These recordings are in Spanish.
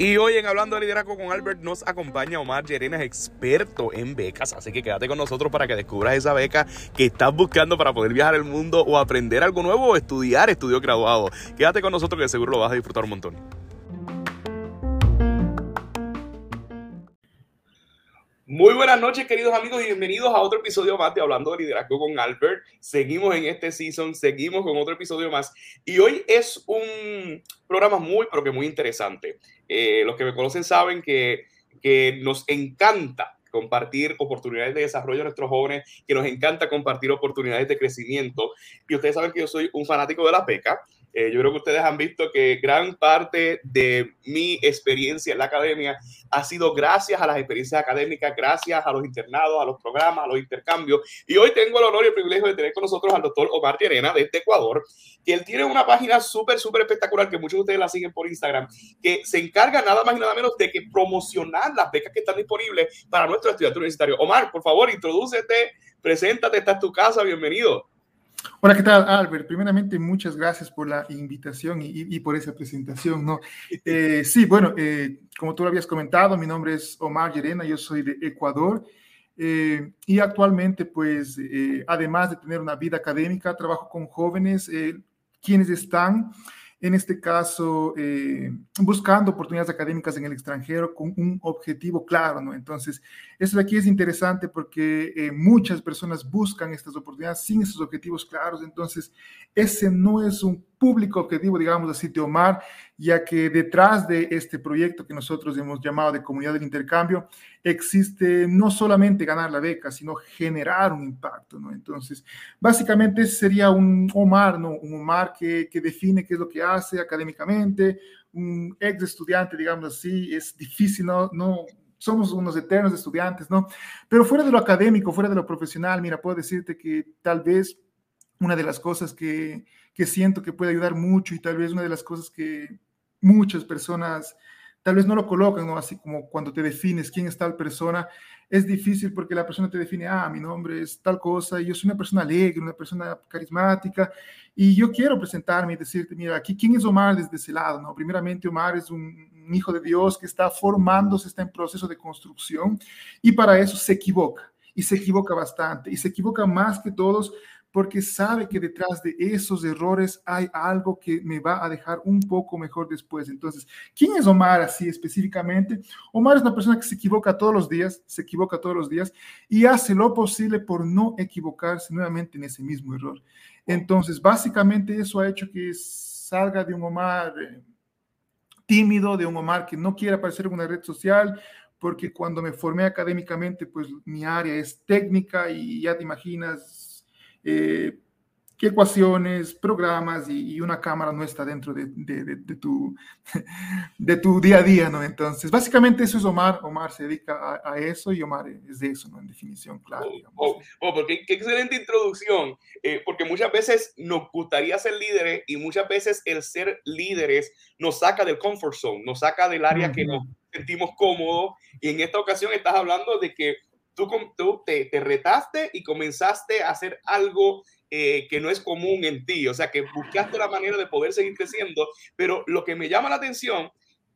Y hoy en Hablando de Liderazgo con Albert nos acompaña Omar Llerenas, experto en becas. Así que quédate con nosotros para que descubras esa beca que estás buscando para poder viajar el mundo o aprender algo nuevo o estudiar estudio graduado. Quédate con nosotros que seguro lo vas a disfrutar un montón. Muy buenas noches, queridos amigos, y bienvenidos a otro episodio más de Hablando de Liderazgo con Albert. Seguimos en este season, seguimos con otro episodio más. Y hoy es un programa muy, pero que muy interesante. Eh, los que me conocen saben que, que nos encanta compartir oportunidades de desarrollo a nuestros jóvenes, que nos encanta compartir oportunidades de crecimiento. Y ustedes saben que yo soy un fanático de la beca. Eh, yo creo que ustedes han visto que gran parte de mi experiencia en la academia ha sido gracias a las experiencias académicas, gracias a los internados, a los programas, a los intercambios. Y hoy tengo el honor y el privilegio de tener con nosotros al doctor Omar Tierena de este Ecuador, que él tiene una página súper, súper espectacular, que muchos de ustedes la siguen por Instagram, que se encarga nada más y nada menos de que promocionar las becas que están disponibles para nuestros estudiantes universitarios. Omar, por favor, introdúcete, preséntate, esta es tu casa, bienvenido. Hola, ¿qué tal, Albert? Primeramente, muchas gracias por la invitación y, por esa presentación, ¿no? Eh, sí, bueno, eh, como tú lo habías comentado, mi nombre es Omar Llerena, yo soy de Ecuador eh, y actualmente, pues, además de tener una vida académica, trabajo con jóvenes quienes están en este caso, eh, buscando oportunidades académicas en el extranjero con un objetivo claro, ¿no? Entonces, eso de aquí es interesante porque eh, muchas personas buscan estas oportunidades sin esos objetivos claros, entonces, ese no es un público objetivo, digamos así, de Omar, ya que detrás de este proyecto que nosotros hemos llamado de comunidad del intercambio, existe no solamente ganar la beca, sino generar un impacto, ¿no? Entonces, básicamente sería un Omar, ¿no? Un Omar que, que define qué es lo que hace académicamente, un ex estudiante, digamos así, es difícil, ¿no? no somos unos eternos estudiantes, ¿no? Pero fuera de lo académico, fuera de lo profesional, mira, puedo decirte que tal vez una de las cosas que, que siento que puede ayudar mucho y tal vez una de las cosas que muchas personas tal vez no lo colocan, ¿no? Así como cuando te defines quién es tal persona, es difícil porque la persona te define, ah, mi nombre es tal cosa, y yo soy una persona alegre, una persona carismática, y yo quiero presentarme y decirte, mira, aquí, ¿quién es Omar desde ese lado? ¿no? Primeramente, Omar es un, un hijo de Dios que está formándose, está en proceso de construcción, y para eso se equivoca, y se equivoca bastante, y se equivoca más que todos porque sabe que detrás de esos errores hay algo que me va a dejar un poco mejor después. Entonces, ¿quién es Omar así específicamente? Omar es una persona que se equivoca todos los días, se equivoca todos los días y hace lo posible por no equivocarse nuevamente en ese mismo error. Entonces, básicamente eso ha hecho que salga de un Omar eh, tímido, de un Omar que no quiere aparecer en una red social, porque cuando me formé académicamente, pues mi área es técnica y ya te imaginas, eh, qué ecuaciones, programas y, una cámara no está dentro de, tu, de tu día a día, ¿no? Entonces, básicamente eso es Omar. Omar se dedica a, eso y Omar es de eso, ¿no? En definición, claro. Oh, oh, oh, porque qué excelente introducción, eh, porque muchas veces nos gustaría ser líderes y muchas veces el ser líderes nos saca del comfort zone, nos saca del área que nos sentimos cómodos y en esta ocasión estás hablando de que tú, te, retaste y comenzaste a hacer algo eh, que no es común en ti, o sea, que buscaste la manera de poder seguir creciendo, pero lo que me llama la atención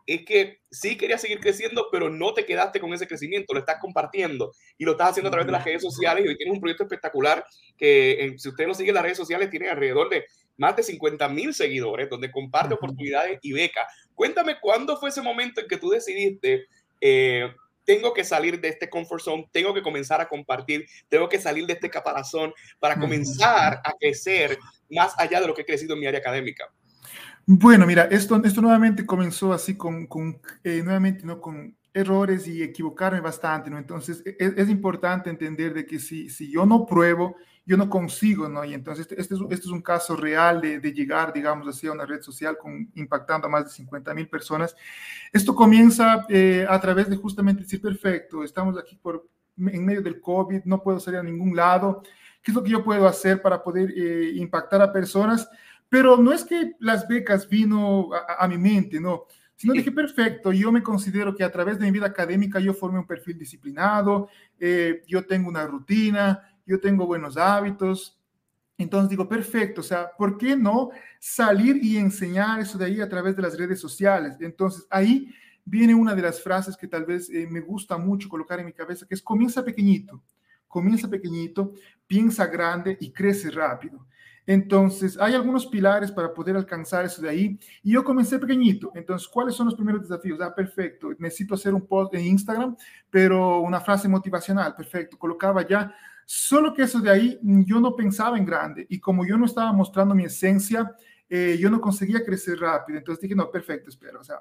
es que sí querías seguir creciendo, pero no te quedaste con ese crecimiento, lo estás compartiendo y lo estás haciendo a través de las redes sociales y hoy tienes un proyecto espectacular que si usted lo sigue en las redes sociales tiene alrededor de más de 50 mil seguidores donde comparte oportunidades y becas. Cuéntame cuándo fue ese momento en que tú decidiste eh, tengo que salir de este comfort zone, tengo que comenzar a compartir, tengo que salir de este caparazón para comenzar a crecer más allá de lo que he crecido en mi área académica. Bueno, mira, esto, esto nuevamente comenzó así con, con eh, nuevamente, ¿no? Con errores y equivocarme bastante, ¿no? Entonces, es, e, es, importante entender de que si, si yo no pruebo, yo no consigo, ¿no? Y entonces este, este, es, este es un caso real de, de, llegar, digamos así, a una red social con, impactando a más de 50 mil personas. Esto comienza eh, a través de justamente decir, perfecto, estamos aquí por, en medio del COVID, no puedo salir a ningún lado, ¿qué es lo que yo puedo hacer para poder eh, impactar a personas? Pero no es que las becas vino a, a mi mente, no sino dije, perfecto, yo me considero que a través de mi vida académica yo formé un perfil disciplinado, eh, yo tengo una rutina, yo tengo buenos hábitos Entonces digo, perfecto, o sea, ¿por qué no salir y enseñar eso de ahí a través de las redes sociales? Entonces ahí viene una de las frases que tal vez eh, me gusta mucho colocar en mi cabeza, que es comienza pequeñito, comienza pequeñito, piensa grande y crece rápido. Entonces, hay algunos pilares para poder alcanzar eso de ahí. Y yo comencé pequeñito. Entonces, ¿cuáles son los primeros desafíos? Ah, perfecto. Necesito hacer un post en Instagram, pero una frase motivacional. Perfecto. Colocaba ya. Solo que eso de ahí yo no pensaba en grande. Y como yo no estaba mostrando mi esencia, eh, yo no conseguía crecer rápido. Entonces dije, no, perfecto, espero. O sea,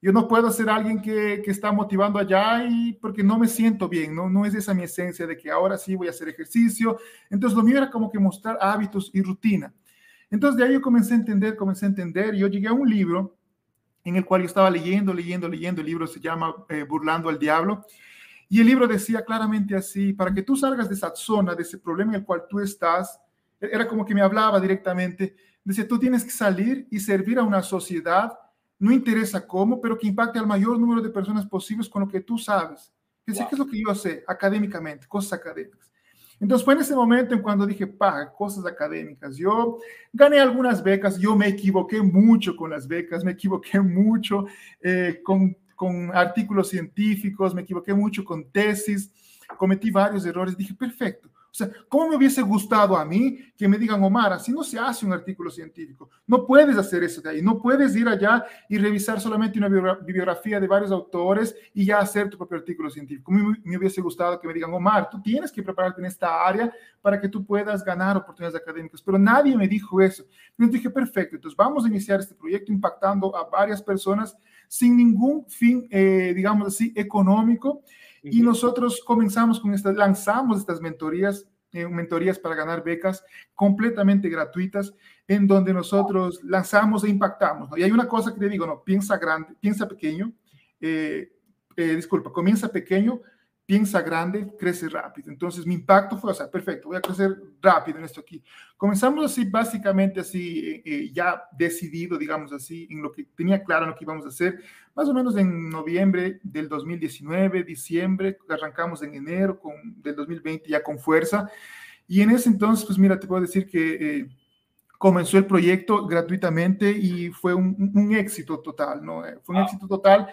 yo no puedo ser alguien que, que, está motivando allá y porque no me siento bien, ¿no? No es esa mi esencia de que ahora sí voy a hacer ejercicio. Entonces lo mío era como que mostrar hábitos y rutina. Entonces de ahí yo comencé a entender, comencé a entender yo llegué a un libro en el cual yo estaba leyendo, leyendo, leyendo. El libro se llama eh, Burlando al Diablo. Y el libro decía claramente así, para que tú salgas de esa zona, de ese problema en el cual tú estás, era como que me hablaba directamente, decía, tú tienes que salir y servir a una sociedad no interesa cómo, pero que impacte al mayor número de personas posibles con lo que tú sabes. ¿Qué es lo que yo sé académicamente, cosas académicas? Entonces fue en ese momento en cuando dije, pa, cosas académicas. Yo gané algunas becas, yo me equivoqué mucho con las becas, me equivoqué mucho eh, con, con artículos científicos, me equivoqué mucho con tesis, cometí varios errores. Dije, perfecto, o sea, ¿cómo me hubiese gustado a mí que me digan, Omar, así no se hace un artículo científico? No puedes hacer eso de ahí, no puedes ir allá y revisar solamente una bibliografía de varios autores y ya hacer tu propio artículo científico. Me, me hubiese gustado que me digan, Omar, tú tienes que prepararte en esta área para que tú puedas ganar oportunidades académicas, pero nadie me dijo eso. Entonces dije, perfecto, entonces vamos a iniciar este proyecto impactando a varias personas sin ningún fin, eh, digamos así, económico. Y nosotros comenzamos con estas, lanzamos estas mentorías, eh, mentorías para ganar becas completamente gratuitas, en donde nosotros lanzamos e impactamos. Y hay una cosa que te digo, no, piensa grande, piensa pequeño, eh, eh, disculpa, comienza pequeño, piensa grande, crece rápido. Entonces mi impacto fue, o sea, perfecto, voy a crecer rápido en esto aquí. Comenzamos así, básicamente así, eh, eh, ya decidido, digamos así, en lo que tenía claro en lo que íbamos a hacer, más o menos en noviembre del 2019, diciembre, arrancamos en enero con, del 2020 ya con fuerza. Y en ese entonces, pues mira, te puedo decir que... Eh, comenzó el proyecto gratuitamente y fue un, un éxito total, ¿no? Fue un éxito total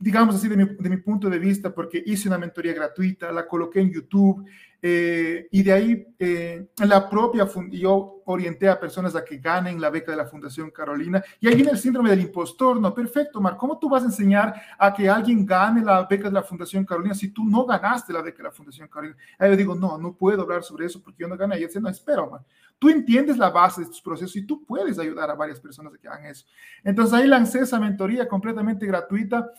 digamos así, de mi, de mi, punto de vista, porque hice una mentoría gratuita, la coloqué en YouTube eh, y de ahí eh, la propia, yo orienté a personas a que ganen la beca de la Fundación Carolina y ahí viene el síndrome del impostor, no, perfecto, Mar, ¿cómo tú vas a enseñar a que alguien gane la beca de la Fundación Carolina si tú no ganaste la beca de la Fundación Carolina? Ahí le digo, no, no puedo hablar sobre eso porque yo no gané. Y él dice, no, espera, Mar, tú entiendes la base de estos procesos y tú puedes ayudar a varias personas a que hagan eso. Entonces ahí lancé esa mentoría completamente gratuita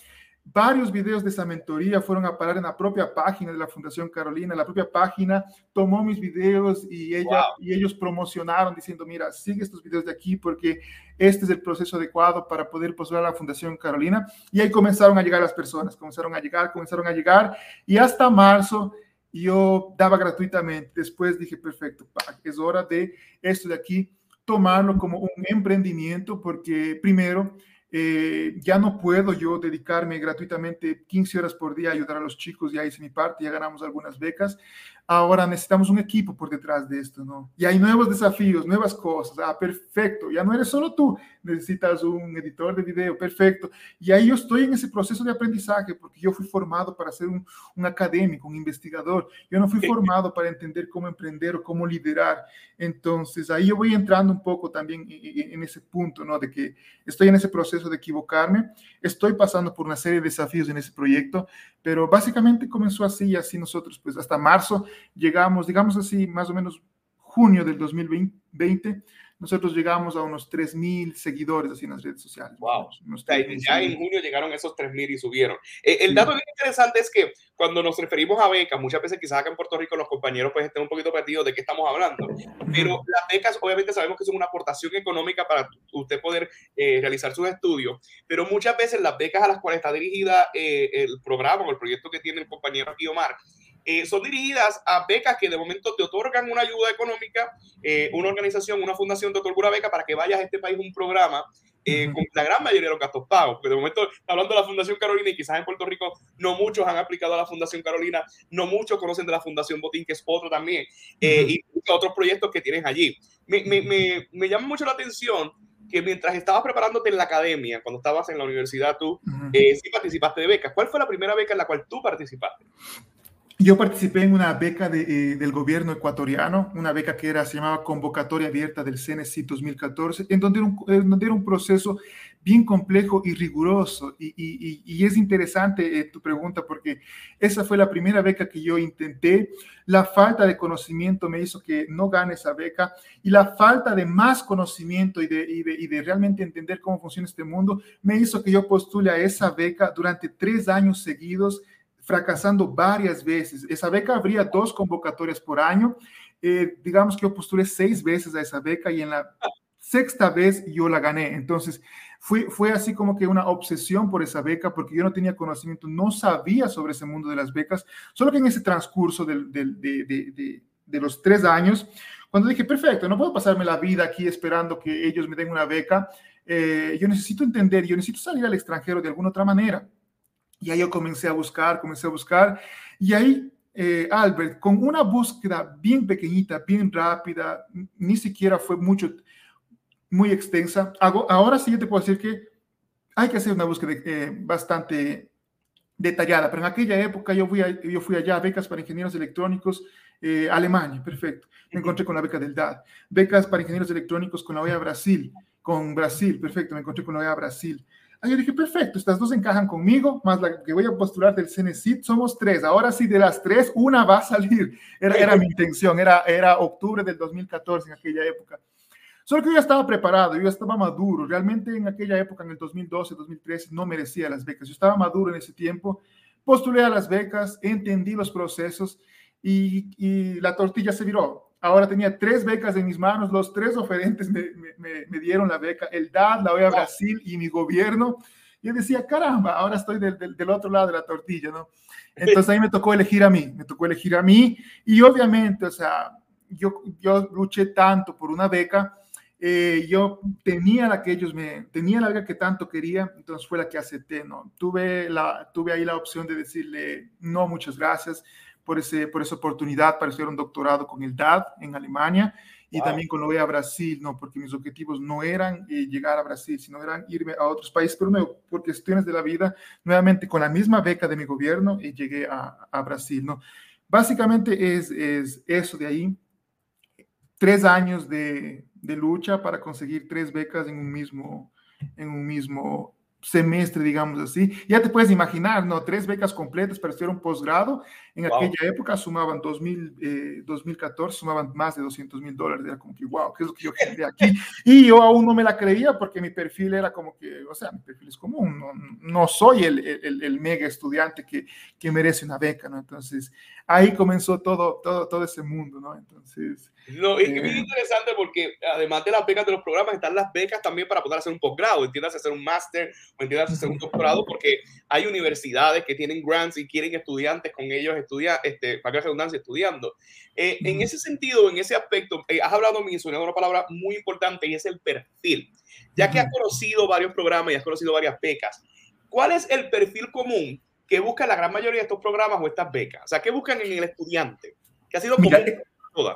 Varios videos de esa mentoría fueron a parar en la propia página de la Fundación Carolina. La propia página tomó mis videos y, ella, y ellos promocionaron diciendo, mira, sigue estos videos de aquí porque este es el proceso adecuado para poder postular a la Fundación Carolina. Y ahí comenzaron a llegar las personas, comenzaron a llegar, comenzaron a llegar. Y hasta marzo yo daba gratuitamente. Después dije, perfecto, es hora de esto de aquí tomarlo como un emprendimiento porque primero eh, ya no puedo yo dedicarme gratuitamente 15 horas por día a ayudar a los chicos, ya hice mi parte, ya ganamos algunas becas. Ahora necesitamos un equipo por detrás de esto, ¿no? Y hay nuevos desafíos, nuevas cosas. Ah, perfecto, ya no eres solo tú, necesitas un editor de video, perfecto. Y ahí yo estoy en ese proceso de aprendizaje, porque yo fui formado para ser un, un académico, un investigador. Yo no fui formado para entender cómo emprender o cómo liderar. Entonces ahí yo voy entrando un poco también en, en ese punto, ¿no? De que estoy en ese proceso de equivocarme. Estoy pasando por una serie de desafíos en ese proyecto, pero básicamente comenzó así y así nosotros, pues hasta marzo llegamos, digamos así, más o menos junio del 2020, nosotros llegamos a unos 3.000 seguidores así en las redes sociales. Wow. ya en junio llegaron esos 3.000 y subieron. Eh, el dato bien interesante es que cuando nos referimos a becas, muchas veces quizás acá en Puerto Rico los compañeros pues estén un poquito perdidos de qué estamos hablando, pero las becas obviamente sabemos que son una aportación económica para usted poder eh, realizar sus estudios, pero muchas veces las becas a las cuales está dirigida eh, el programa o el proyecto que tiene el compañero aquí Omar, eh, son dirigidas a becas que de momento te otorgan una ayuda económica, eh, una organización, una fundación te otorga una beca para que vayas a este país un programa eh, con la gran mayoría de los gastos pagos. Porque de momento, hablando de la Fundación Carolina, y quizás en Puerto Rico no muchos han aplicado a la Fundación Carolina, no muchos conocen de la Fundación Botín, que es otro también, eh, y otros proyectos que tienes allí. Me, me, me, me, llama mucho la atención que mientras estabas preparándote en la academia, cuando estabas en la universidad, tú eh, sí participaste de becas. ¿Cuál fue la primera beca en la cual tú participaste? Yo participé en una beca de, eh, del gobierno ecuatoriano, una beca que era, se llamaba Convocatoria Abierta del CNC 2014, en donde, era un, donde era un proceso bien complejo y riguroso. Y, y, y es interesante eh, tu pregunta porque esa fue la primera beca que yo intenté. La falta de conocimiento me hizo que no gane esa beca y la falta de más conocimiento y de, y de, y de realmente entender cómo funciona este mundo me hizo que yo postule a esa beca durante tres años seguidos fracasando varias veces. Esa beca habría dos convocatorias por año. Eh, digamos que yo postulé seis veces a esa beca y en la sexta vez yo la gané. Entonces, fue, fue así como que una obsesión por esa beca porque yo no tenía conocimiento, no sabía sobre ese mundo de las becas, solo que en ese transcurso de, de, de, los tres años, cuando dije, perfecto, no puedo pasarme la vida aquí esperando que ellos me den una beca, eh, yo necesito entender, yo necesito salir al extranjero de alguna otra manera. Y ahí yo comencé a buscar, comencé a buscar. Y ahí, eh, Albert, con una búsqueda bien pequeñita, bien rápida, ni siquiera fue mucho, muy extensa. Hago, ahora sí yo te puedo decir que hay que hacer una búsqueda eh, bastante detallada, pero en aquella época yo fui, a, yo fui allá a becas para ingenieros electrónicos, eh, Alemania, perfecto. Me encontré con la beca del DAD. Becas para ingenieros electrónicos con la OEA Brasil, con Brasil, perfecto, me encontré con la OEA Brasil. Yo dije, perfecto, estas dos encajan conmigo, más la que voy a postular del CNCIT, somos tres. Ahora sí, de las tres, una va a salir. Era, era mi intención, era, era octubre del 2014 en aquella época. Solo que yo ya estaba preparado, yo ya estaba maduro. Realmente en aquella época, en el 2012, 2013, no merecía las becas. Yo estaba maduro en ese tiempo. Postulé a las becas, entendí los procesos y, y la tortilla se viró. Ahora tenía tres becas en mis manos, los tres oferentes me, me, me dieron la beca, el DAD, la OEA Brasil y mi gobierno. Yo decía, caramba, ahora estoy del, del, del, otro lado de la tortilla, ¿no? Entonces ahí me tocó elegir a mí, me tocó elegir a mí y obviamente, o sea, yo, yo luché tanto por una beca, eh, yo tenía la que ellos me, tenía la beca que tanto quería, entonces fue la que acepté, ¿no? Tuve, la, tuve ahí la opción de decirle, no, muchas gracias, por, ese, por esa oportunidad para estudiar un doctorado con el DAD en Alemania y wow. también con lo a Brasil, no, porque mis objetivos no eran eh, llegar a Brasil, sino eran irme a otros países, pero no, por cuestiones de la vida, nuevamente con la misma beca de mi gobierno, y llegué a, a Brasil, ¿no? Básicamente es, es eso de ahí, tres años de, de lucha para conseguir tres becas en un mismo, en un mismo semestre, digamos así. Ya te puedes imaginar, ¿no? Tres becas completas para estudiar un posgrado. En wow. aquella época sumaban 2000, eh, 2014, sumaban más de 200 mil dólares. Era como que, wow, ¿qué es lo que yo quería aquí? Y yo aún no me la creía porque mi perfil era como que, o sea, mi perfil es común. No, no soy el, el, el, mega estudiante que, que merece una beca, ¿no? Entonces, ahí comenzó todo, todo, todo ese mundo, ¿no? Entonces... No, es, eh, es interesante porque además de las becas de los programas, están las becas también para poder hacer un posgrado, entiendas hacer un máster o entiendas hacer un doctorado, porque hay universidades que tienen grants y quieren estudiantes con ellos estudiar, este, para que redundancia, estudiando. Eh, uh -huh. En ese sentido, en ese aspecto, eh, has hablado, mencionado una palabra muy importante y es el perfil. Ya que has conocido varios programas y has conocido varias becas, ¿cuál es el perfil común que busca la gran mayoría de estos programas o estas becas? O sea, ¿qué buscan en el estudiante? ¿Qué ha sido? Mira,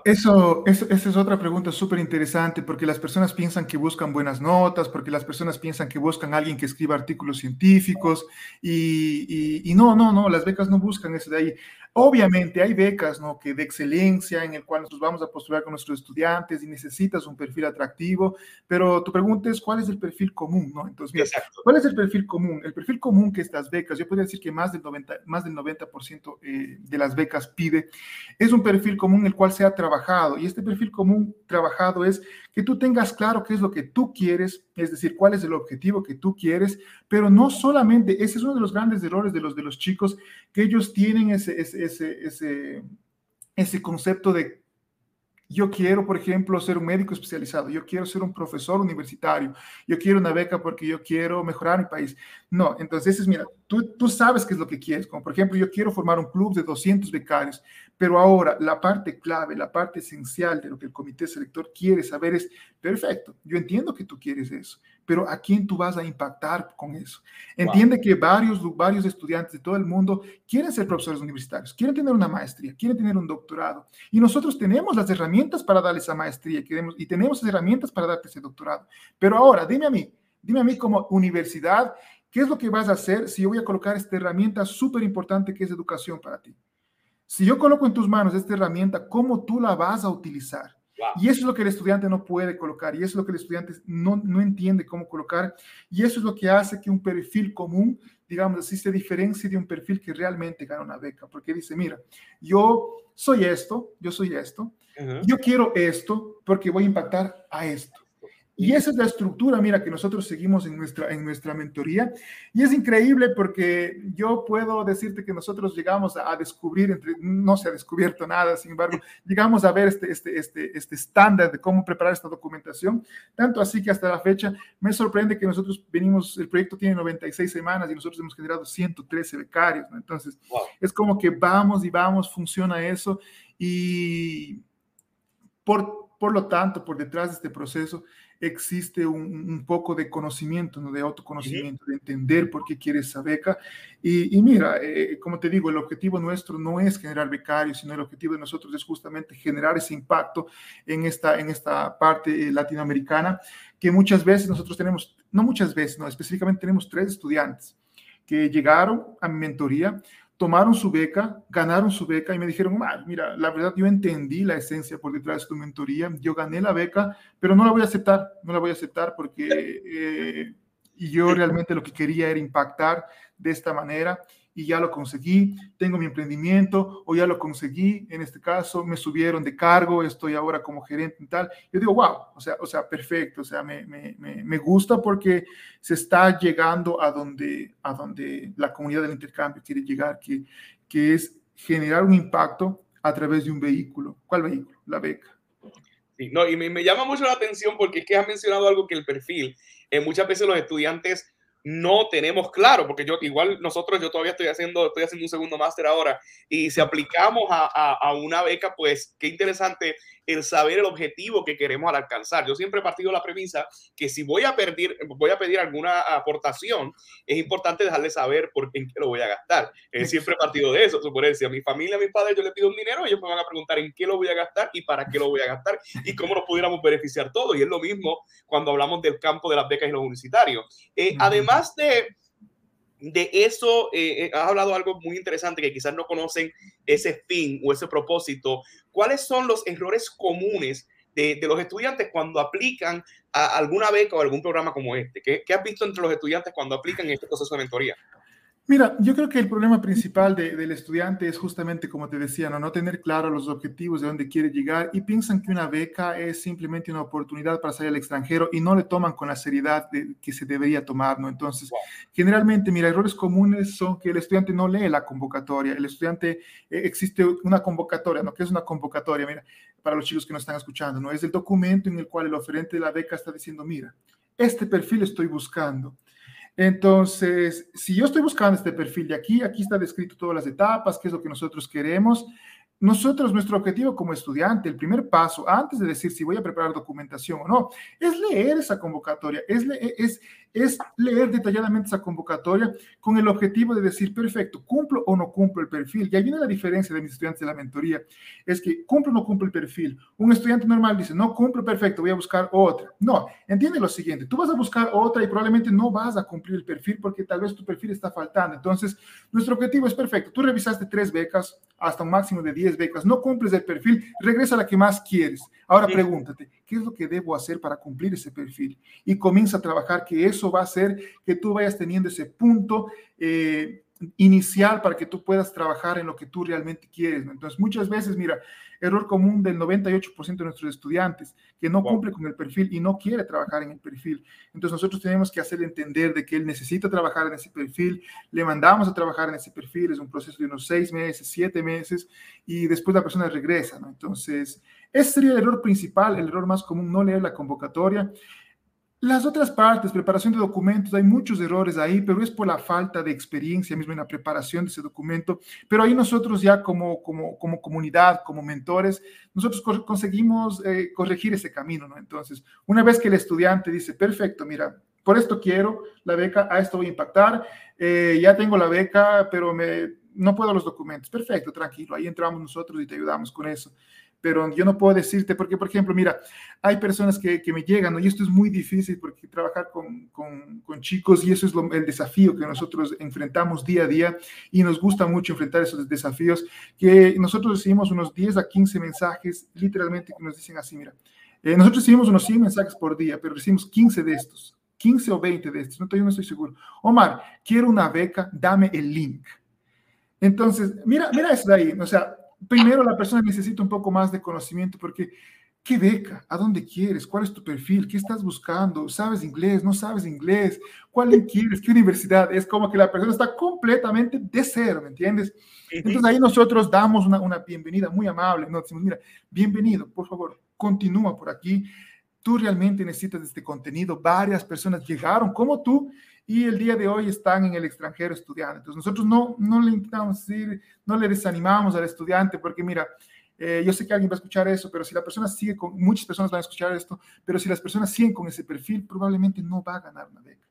eso, eso, esa es otra pregunta súper interesante porque las personas piensan que buscan buenas notas, porque las personas piensan que buscan a alguien que escriba artículos científicos y, y, y no, no, no, las becas no buscan eso de ahí. Obviamente hay becas ¿no? que de excelencia en el cual nosotros vamos a postular con nuestros estudiantes y necesitas un perfil atractivo, pero tu pregunta es cuál es el perfil común, ¿no? Entonces, mira, ¿cuál es el perfil común? El perfil común que estas becas, yo podría decir que más del 90%, más del 90 eh, de las becas pide, es un perfil común el cual se ha trabajado y este perfil común trabajado es que tú tengas claro qué es lo que tú quieres, es decir, cuál es el objetivo que tú quieres, pero no solamente, ese es uno de los grandes errores de los, de los chicos, que ellos tienen ese, ese, ese, ese, ese concepto de yo quiero, por ejemplo, ser un médico especializado, yo quiero ser un profesor universitario, yo quiero una beca porque yo quiero mejorar mi país. No, entonces, mira, tú, tú sabes qué es lo que quieres, como por ejemplo, yo quiero formar un club de 200 becarios, Pero ahora, la parte clave, la parte esencial de lo que el comité selector quiere saber es, perfecto, yo entiendo que tú quieres eso, pero ¿a quién tú vas a impactar con eso? Entiende que varios, varios estudiantes de todo el mundo quieren ser profesores universitarios, quieren tener una maestría, quieren tener un doctorado. Y nosotros tenemos las herramientas para darles esa maestría queremos, y tenemos las herramientas para darte ese doctorado. Pero ahora, dime a mí, dime a mí como universidad, ¿qué es lo que vas a hacer si yo voy a colocar esta herramienta súper importante que es educación para ti? Si yo coloco en tus manos esta herramienta, ¿cómo tú la vas a utilizar? Y eso es lo que el estudiante no puede colocar y eso es lo que el estudiante no, no entiende cómo colocar y eso es lo que hace que un perfil común, digamos así, se diferencie de un perfil que realmente gana una beca, porque dice, mira, yo soy esto, yo soy esto, yo quiero esto porque voy a impactar a esto. Y esa es la estructura, mira, que nosotros seguimos en nuestra, en nuestra mentoría. Y es increíble porque yo puedo decirte que nosotros llegamos a, descubrir, entre, no se ha descubierto nada, sin embargo, llegamos a ver este, este, este, este estándar de cómo preparar esta documentación. Tanto así que hasta la fecha me sorprende que nosotros venimos, el proyecto tiene 96 semanas y nosotros hemos generado 113 becarios. Entonces, es como que vamos y vamos, funciona eso. Y por, por lo tanto, por detrás de este proceso, existe un, poco de conocimiento, ¿no? de autoconocimiento, de entender por qué quieres esa beca. Y, mira, eh, como te digo, el objetivo nuestro no es generar becarios, sino el objetivo de nosotros es justamente generar ese impacto en esta, en esta parte eh, latinoamericana, que muchas veces nosotros tenemos, no muchas veces, no, específicamente tenemos tres estudiantes que llegaron a mi mentoría tomaron su beca, ganaron su beca y me dijeron, mira, la verdad yo entendí la esencia por detrás de tu mentoría, yo gané la beca, pero no la voy a aceptar, no la voy a aceptar porque eh, yo realmente lo que quería era impactar de esta manera y ya lo conseguí, tengo mi emprendimiento o ya lo conseguí, en este caso me subieron de cargo, estoy ahora como gerente y tal. Yo digo, wow, o sea, o sea perfecto, o sea, me, me, me gusta porque se está llegando a donde, a donde la comunidad del intercambio quiere llegar, que, que es generar un impacto a través de un vehículo. ¿Cuál vehículo? La beca. Sí, no, y me, llama mucho la atención porque es que has mencionado algo que el perfil, eh, muchas veces los estudiantes no tenemos claro, porque yo igual nosotros, yo todavía estoy haciendo, estoy haciendo un segundo máster ahora, y si aplicamos a, a, una beca, pues qué interesante el saber el objetivo que queremos alcanzar. Yo siempre he partido la premisa que si voy a pedir, voy a pedir alguna aportación, es importante dejarle saber por en qué lo voy a gastar. siempre he partido de eso. Suponer, si a mi familia, a mis padres, yo le pido un dinero, ellos me van a preguntar en qué lo voy a gastar y para qué lo voy a gastar y cómo nos pudiéramos beneficiar todos. Y es lo mismo cuando hablamos del campo de las becas y los universitarios. Eh, además de, de eso, eh, eh, has hablado algo muy interesante que quizás no conocen ese fin o ese propósito. ¿Cuáles son los errores comunes de, de los estudiantes cuando aplican a alguna beca o algún programa como este? ¿Qué, ¿Qué, has visto entre los estudiantes cuando aplican este proceso de mentoría? Mira, yo creo que el problema principal del estudiante es justamente, como te decía, ¿no? no tener claro los objetivos de dónde quiere llegar y piensan que una beca es simplemente una oportunidad para salir al extranjero y no le toman con la seriedad que se debería tomar. ¿no? Entonces, generalmente, mira, errores comunes son que el estudiante no lee la convocatoria. El estudiante, eh, existe una convocatoria, ¿no? ¿Qué es una convocatoria? Mira, para los chicos que nos están escuchando, ¿no? Es el documento en el cual el oferente de la beca está diciendo, mira, este perfil estoy buscando entonces, si yo estoy buscando este perfil de aquí, aquí está descrito todas las etapas, qué es lo que nosotros queremos. Nosotros, nuestro objetivo como estudiante, el primer paso, antes de decir si voy a preparar documentación o no, es leer esa convocatoria, es, es, es leer detalladamente esa convocatoria con el objetivo de decir, perfecto, cumplo o no cumplo el perfil. Y ahí viene la diferencia de mis estudiantes de la mentoría, es que cumplo o no cumplo el perfil. Un estudiante normal dice, no cumplo perfecto, voy a buscar otra. No, entiende lo siguiente, tú vas a buscar otra y probablemente no vas a cumplir el perfil porque tal vez tu perfil está faltando. Entonces, nuestro objetivo es perfecto. Tú revisaste tres becas, hasta un máximo de 10 becas, no cumples el perfil, regresa a la que más quieres. Ahora pregúntate, ¿qué es lo que debo hacer para cumplir ese perfil? Y comienza a trabajar que eso va a hacer que tú vayas teniendo ese punto eh, inicial para que tú puedas trabajar en lo que tú realmente quieres. Entonces, muchas veces, mira, error común del 98% de nuestros estudiantes, que no cumple con el perfil y no quiere trabajar en el perfil. Entonces, nosotros tenemos que hacerle entender de que él necesita trabajar en ese perfil, le mandamos a trabajar en ese perfil, es un proceso de unos seis meses, siete meses, y después la persona regresa, ¿no? Entonces, ese sería el error principal, el error más común, no leer la convocatoria. Las otras partes, preparación de documentos, hay muchos errores ahí, pero es por la falta de experiencia mismo en la preparación de ese documento. Pero ahí nosotros ya como, como, como comunidad, como mentores, nosotros conseguimos eh, corregir ese camino, ¿no? Entonces, una vez que el estudiante dice, perfecto, mira, por esto quiero la beca, a esto voy a impactar, eh, ya tengo la beca, pero me, no puedo los documentos. Perfecto, tranquilo, ahí entramos nosotros y te ayudamos con eso pero yo no puedo decirte, porque, por ejemplo, mira, hay personas que, que me llegan, ¿no? y esto es muy difícil porque trabajar con, con, con chicos, y eso es el desafío que nosotros enfrentamos día a día, y nos gusta mucho enfrentar esos desafíos, que nosotros recibimos unos 10 a 15 mensajes, literalmente, que nos dicen así, mira, eh, nosotros recibimos unos 100 mensajes por día, pero recibimos 15 de estos, 15 o 20 de estos, no, yo no estoy seguro. Omar, quiero una beca, dame el link. Entonces, mira, mira eso de ahí, o sea, primero la persona necesita un poco más de conocimiento porque ¿qué beca? ¿A dónde quieres? ¿Cuál es tu perfil? ¿Qué estás buscando? ¿Sabes inglés? ¿No sabes inglés? ¿Cuál quieres? ¿Qué universidad? Es como que la persona está completamente de cero, ¿me entiendes? Entonces ahí nosotros damos una, una bienvenida muy amable, nos decimos, mira, bienvenido, por favor, continúa por aquí. Tú realmente necesitas este contenido. Varias personas llegaron como tú y el día de hoy están en el extranjero estudiando. Entonces nosotros no, no le intentamos decir, no le desanimamos al estudiante porque mira, eh, yo sé que alguien va a escuchar eso, pero si la persona sigue con, muchas personas van a escuchar esto, pero si las personas siguen con ese perfil, probablemente no va a ganar una beca.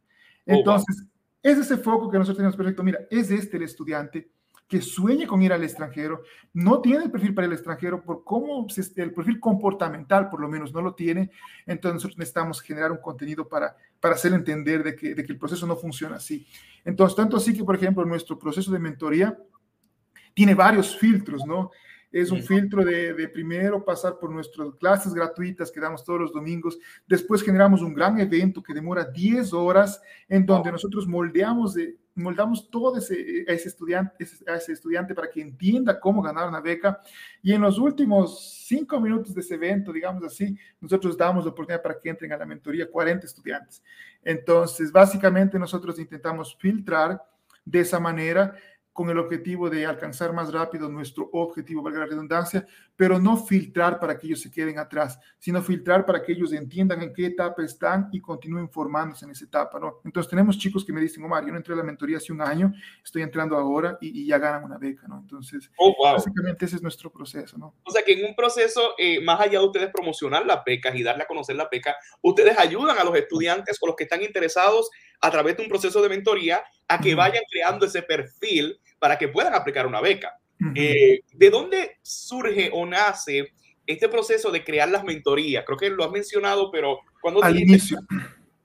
Oh, Entonces, es ese foco que nosotros tenemos perfecto. Mira, es este el estudiante que sueña con ir al extranjero, no tiene el perfil para el extranjero por cómo el perfil comportamental por lo menos no lo tiene, entonces nosotros necesitamos generar un contenido para, para hacer entender de que, de que el proceso no funciona así. Entonces, tanto así que, por ejemplo, nuestro proceso de mentoría tiene varios filtros, ¿no? Es un filtro de, primero pasar por nuestras clases gratuitas que damos todos los domingos. Después generamos un gran evento que demora 10 horas en donde nosotros moldeamos, de, moldamos todo ese, ese, estudiante, a ese estudiante para que entienda cómo ganar una beca. Y en los últimos cinco minutos de ese evento, digamos así, nosotros damos la oportunidad para que entren a la mentoría 40 estudiantes. Entonces, básicamente nosotros intentamos filtrar de esa manera con el objetivo de alcanzar más rápido nuestro objetivo, valga la redundancia, pero no filtrar para que ellos se queden atrás, sino filtrar para que ellos entiendan en qué etapa están y continúen formándose en esa etapa, ¿no? Entonces tenemos chicos que me dicen, Omar, yo no entré a la mentoría hace un año, estoy entrando ahora y, ya ganan una beca, ¿no? Entonces, oh, básicamente ese es nuestro proceso, ¿no? O sea que en un proceso, eh, más allá de ustedes promocionar las becas y darle a conocer la beca, ustedes ayudan a los estudiantes o los que están interesados a través de un proceso de mentoría a que vayan creando ese perfil para que puedan aplicar una beca. Eh, ¿De dónde surge o nace este proceso de crear las mentorías? Creo que lo has mencionado, pero cuando... Al inicio.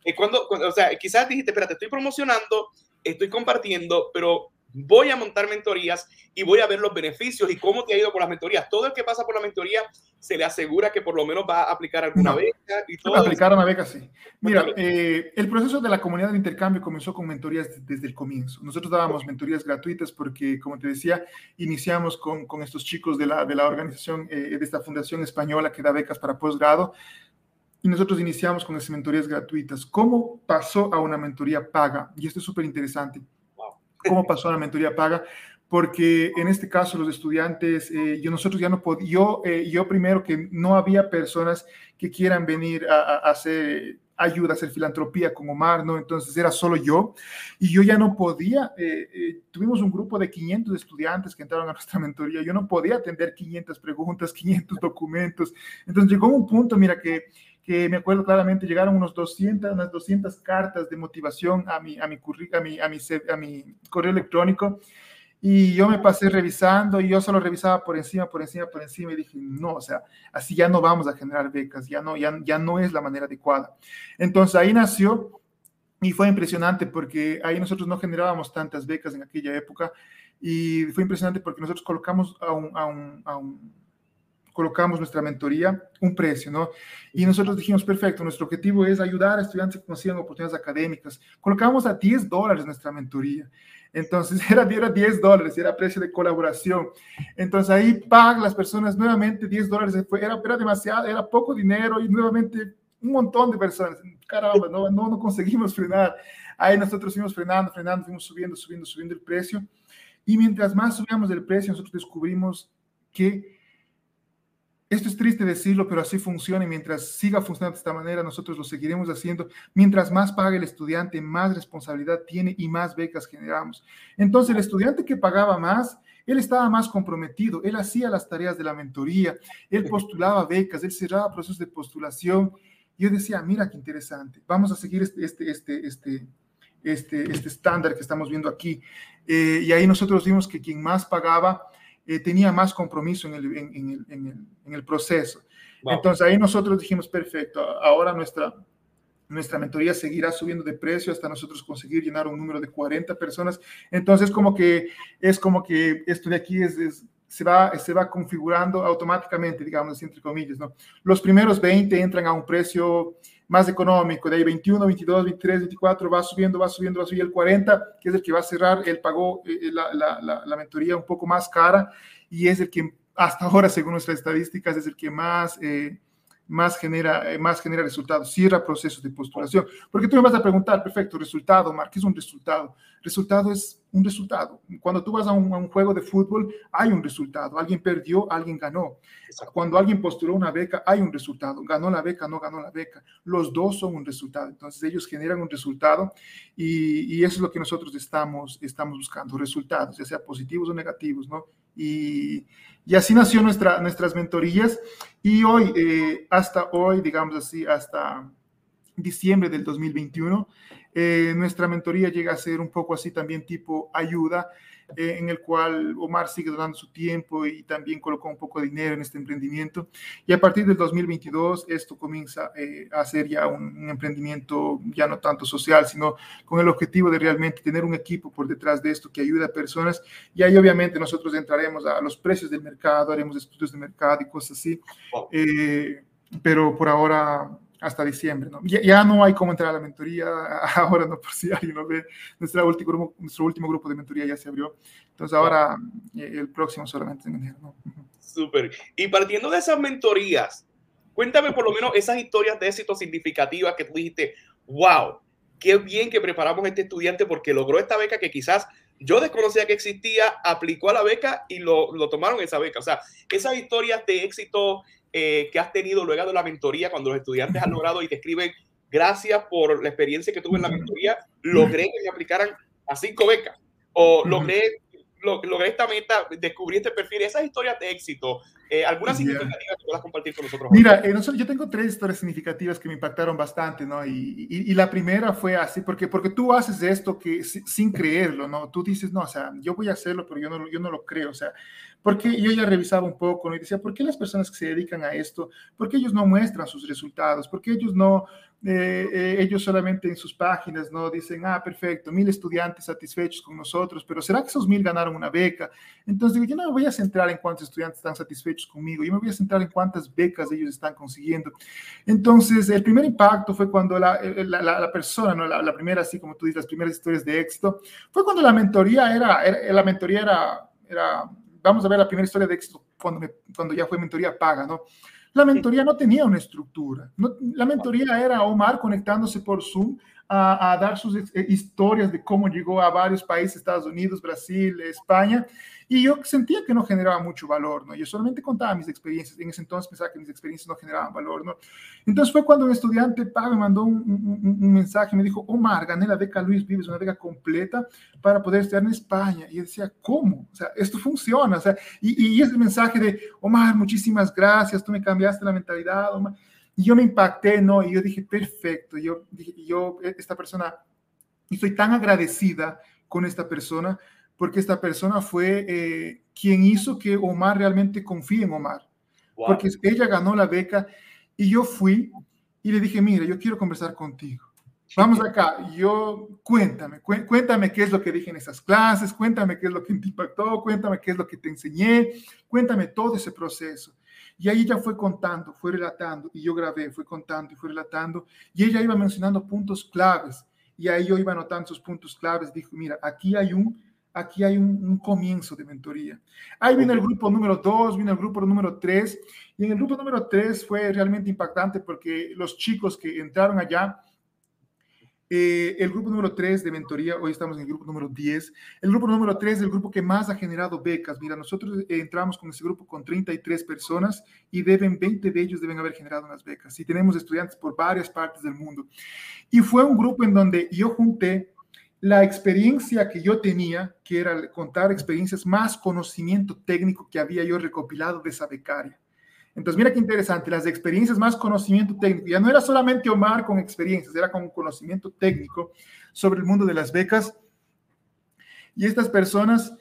Eh, cuando, o sea, quizás dijiste, espérate, estoy promocionando, estoy compartiendo, pero voy a montar mentorías y voy a ver los beneficios y cómo te ha ido con las mentorías. Todo el que pasa por la mentoría se le asegura que por lo menos va a aplicar alguna beca y todo. Aplicar una beca, sí. Mira, eh, el proceso de la comunidad de intercambio comenzó con mentorías desde el comienzo. Nosotros dábamos mentorías gratuitas porque, como te decía, iniciamos con, con estos chicos de la, de la organización, eh, de esta fundación española que da becas para posgrado. Y nosotros iniciamos con esas mentorías gratuitas. ¿Cómo pasó a una mentoría paga? Y esto es súper interesante cómo pasó la mentoría paga, porque en este caso los estudiantes, eh, yo, nosotros ya no podíamos, yo, eh, yo primero que no había personas que quieran venir a, hacer ayuda, a hacer filantropía con Omar, ¿no? Entonces era solo yo y yo ya no podía, eh, tuvimos un grupo de 500 estudiantes que entraron a nuestra mentoría, yo no podía atender 500 preguntas, 500 documentos, entonces llegó un punto, mira, que que me acuerdo claramente, llegaron unos 200, unas 200 cartas de motivación a mi, a mi, a mi, a mi, a mi correo electrónico y yo me pasé revisando y yo solo revisaba por encima, por encima, por encima y dije, no, o sea, así ya no vamos a generar becas, ya no, ya, ya no es la manera adecuada. Entonces ahí nació y fue impresionante porque ahí nosotros no generábamos tantas becas en aquella época y fue impresionante porque nosotros colocamos a un, a un, a un colocamos nuestra mentoría, un precio, ¿no? Y nosotros dijimos, perfecto, nuestro objetivo es ayudar a estudiantes que consigan oportunidades académicas. Colocamos a 10 dólares nuestra mentoría. Entonces era, era 10 dólares, era precio de colaboración. Entonces ahí pagan las personas nuevamente 10 dólares, era, era demasiado, era poco dinero y nuevamente un montón de personas. Caramba, no, no, no conseguimos frenar. Ahí nosotros fuimos frenando, frenando, fuimos subiendo, subiendo, subiendo el precio. Y mientras más subíamos el precio, nosotros descubrimos que esto es triste decirlo, pero así funciona y mientras siga funcionando de esta manera, nosotros lo seguiremos haciendo. Mientras más paga el estudiante, más responsabilidad tiene y más becas generamos. Entonces, el estudiante que pagaba más, él estaba más comprometido, él hacía las tareas de la mentoría, él postulaba becas, él cerraba procesos de postulación. Yo decía, mira qué interesante, vamos a seguir este, este, este, este, este, este estándar que estamos viendo aquí. Eh, y ahí nosotros vimos que quien más pagaba, eh, tenía más compromiso en el, en, el, en el, en el proceso. Entonces ahí nosotros dijimos, perfecto, ahora nuestra, nuestra mentoría seguirá subiendo de precio hasta nosotros conseguir llenar un número de 40 personas. Entonces como que es como que esto de aquí es, se, va, se va configurando automáticamente, digamos, entre comillas, ¿no? Los primeros 20 entran a un precio más económico, de ahí 21, 22, 23, 24, va subiendo, va subiendo, va subiendo, el 40, que es el que va a cerrar, él pagó eh, eh, la, la, la, mentoría un poco más cara y es el que hasta ahora, según nuestras estadísticas, es el que más... Eh, más genera, más genera resultados, cierra procesos de postulación. Porque tú me vas a preguntar, perfecto, resultado, Mark, ¿qué es un resultado? Resultado es un resultado. Cuando tú vas a un, juego de fútbol, hay un resultado. Alguien perdió, alguien ganó. Cuando alguien postuló una beca, hay un resultado. Ganó la beca, no ganó la beca. Los dos son un resultado. Entonces ellos generan un resultado y, y eso es lo que nosotros estamos, estamos buscando, resultados, ya sea positivos o negativos, ¿no? Y, y así nació nuestra, nuestras mentorías. Y hoy, eh, hasta hoy, digamos así, hasta diciembre del 2021, eh, nuestra mentoría llega a ser un poco así también tipo ayuda, eh, en el cual Omar sigue donando su tiempo y también colocó un poco de dinero en este emprendimiento. Y a partir del 2022 esto comienza eh, a ser ya un, emprendimiento ya no tanto social, sino con el objetivo de realmente tener un equipo por detrás de esto que ayuda a personas. Y ahí obviamente nosotros entraremos a los precios del mercado, haremos estudios de mercado y cosas así. pero por ahora hasta diciembre. ¿no? Ya, no hay cómo entrar a la mentoría ahora, ¿no? por si alguien no ve, nuestro último, grupo, nuestro último grupo de mentoría ya se abrió. Entonces ahora eh, el próximo solamente en enero. ¿no? Súper. Y partiendo de esas mentorías, cuéntame por lo menos esas historias de éxito significativas que tú dijiste, wow, qué bien que preparamos a este estudiante porque logró esta beca que quizás yo desconocía que existía, aplicó a la beca y lo, lo tomaron esa beca. O sea, esas historias de éxito eh, que has tenido luego de la mentoría, cuando los estudiantes han logrado y te escriben, gracias por la experiencia que tuve en la mentoría, logré que me aplicaran a cinco becas o logré, logré esta meta, descubrí este perfil, esas historias de éxito, eh, ¿alguna significativa que puedas compartir con nosotros? Mira, eh, yo tengo tres historias significativas que me impactaron bastante, ¿no? Y, y, la primera fue así, porque, porque tú haces esto que sin creerlo, ¿no? Tú dices, no, o sea, yo voy a hacerlo, pero yo no, yo no lo creo, o sea, porque yo ya revisaba un poco ¿no? y decía, ¿por qué las personas que se dedican a esto, por qué ellos no muestran sus resultados? ¿Por qué ellos no, eh, eh, ellos solamente en sus páginas no dicen, ah, perfecto, mil estudiantes satisfechos con nosotros, pero ¿será que esos mil ganaron una beca? Entonces digo, yo no me voy a centrar en cuántos estudiantes están satisfechos conmigo, yo me voy a centrar en cuántas becas ellos están consiguiendo. Entonces, el primer impacto fue cuando la, eh, la, la persona, ¿no? La, primera, así como tú dices, las primeras historias de éxito, fue cuando la mentoría era, era la mentoría era, era vamos a ver la primera historia de éxito cuando, cuando ya fue mentoría paga, ¿no? La mentoría no tenía una estructura. la mentoría era Omar conectándose por Zoom a, dar sus eh, historias de cómo llegó a varios países, Estados Unidos, Brasil, España, y yo sentía que no generaba mucho valor, ¿no? Yo solamente contaba mis experiencias, en ese entonces pensaba que mis experiencias no generaban valor, ¿no? Entonces fue cuando un estudiante me mandó un, un, mensaje, me dijo, Omar, gané la beca Luis Vives, una beca completa para poder estudiar en España. Y yo decía, ¿cómo? O sea, esto funciona, o sea, y, y ese mensaje de, Omar, muchísimas gracias, tú me cambiaste la mentalidad, Omar. Y yo me impacté, ¿no? Y yo dije, perfecto. Yo yo, esta persona, y estoy tan agradecida con esta persona, porque esta persona fue eh, quien hizo que Omar realmente confíe en Omar. Porque ella ganó la beca y yo fui y le dije, mira, yo quiero conversar contigo. Vamos acá, yo cuéntame, cuéntame qué es lo que dije en esas clases, cuéntame qué es lo que te impactó, cuéntame qué es lo que te enseñé, cuéntame todo ese proceso. Y ahí ella fue contando, fue relatando, y yo grabé, fue contando y fue relatando, y ella iba mencionando puntos claves, y ahí yo iba anotando esos puntos claves, dijo, mira, aquí hay un, aquí hay un, comienzo de mentoría. Ahí viene el grupo número dos, viene el grupo número tres, y en el grupo número tres fue realmente impactante porque los chicos que entraron allá, Eh, el grupo número 3 de mentoría, hoy estamos en el grupo número 10. El grupo número 3 es el grupo que más ha generado becas. Mira, nosotros entramos con ese grupo con 33 personas y deben 20 de ellos deben haber generado unas becas. Y tenemos estudiantes por varias partes del mundo. Y fue un grupo en donde yo junté la experiencia que yo tenía, que era contar experiencias más conocimiento técnico que había yo recopilado de esa becaria. Entonces, mira qué interesante, las experiencias más conocimiento técnico. Ya no era solamente Omar con experiencias, era con conocimiento técnico sobre el mundo de las becas. Y estas personas,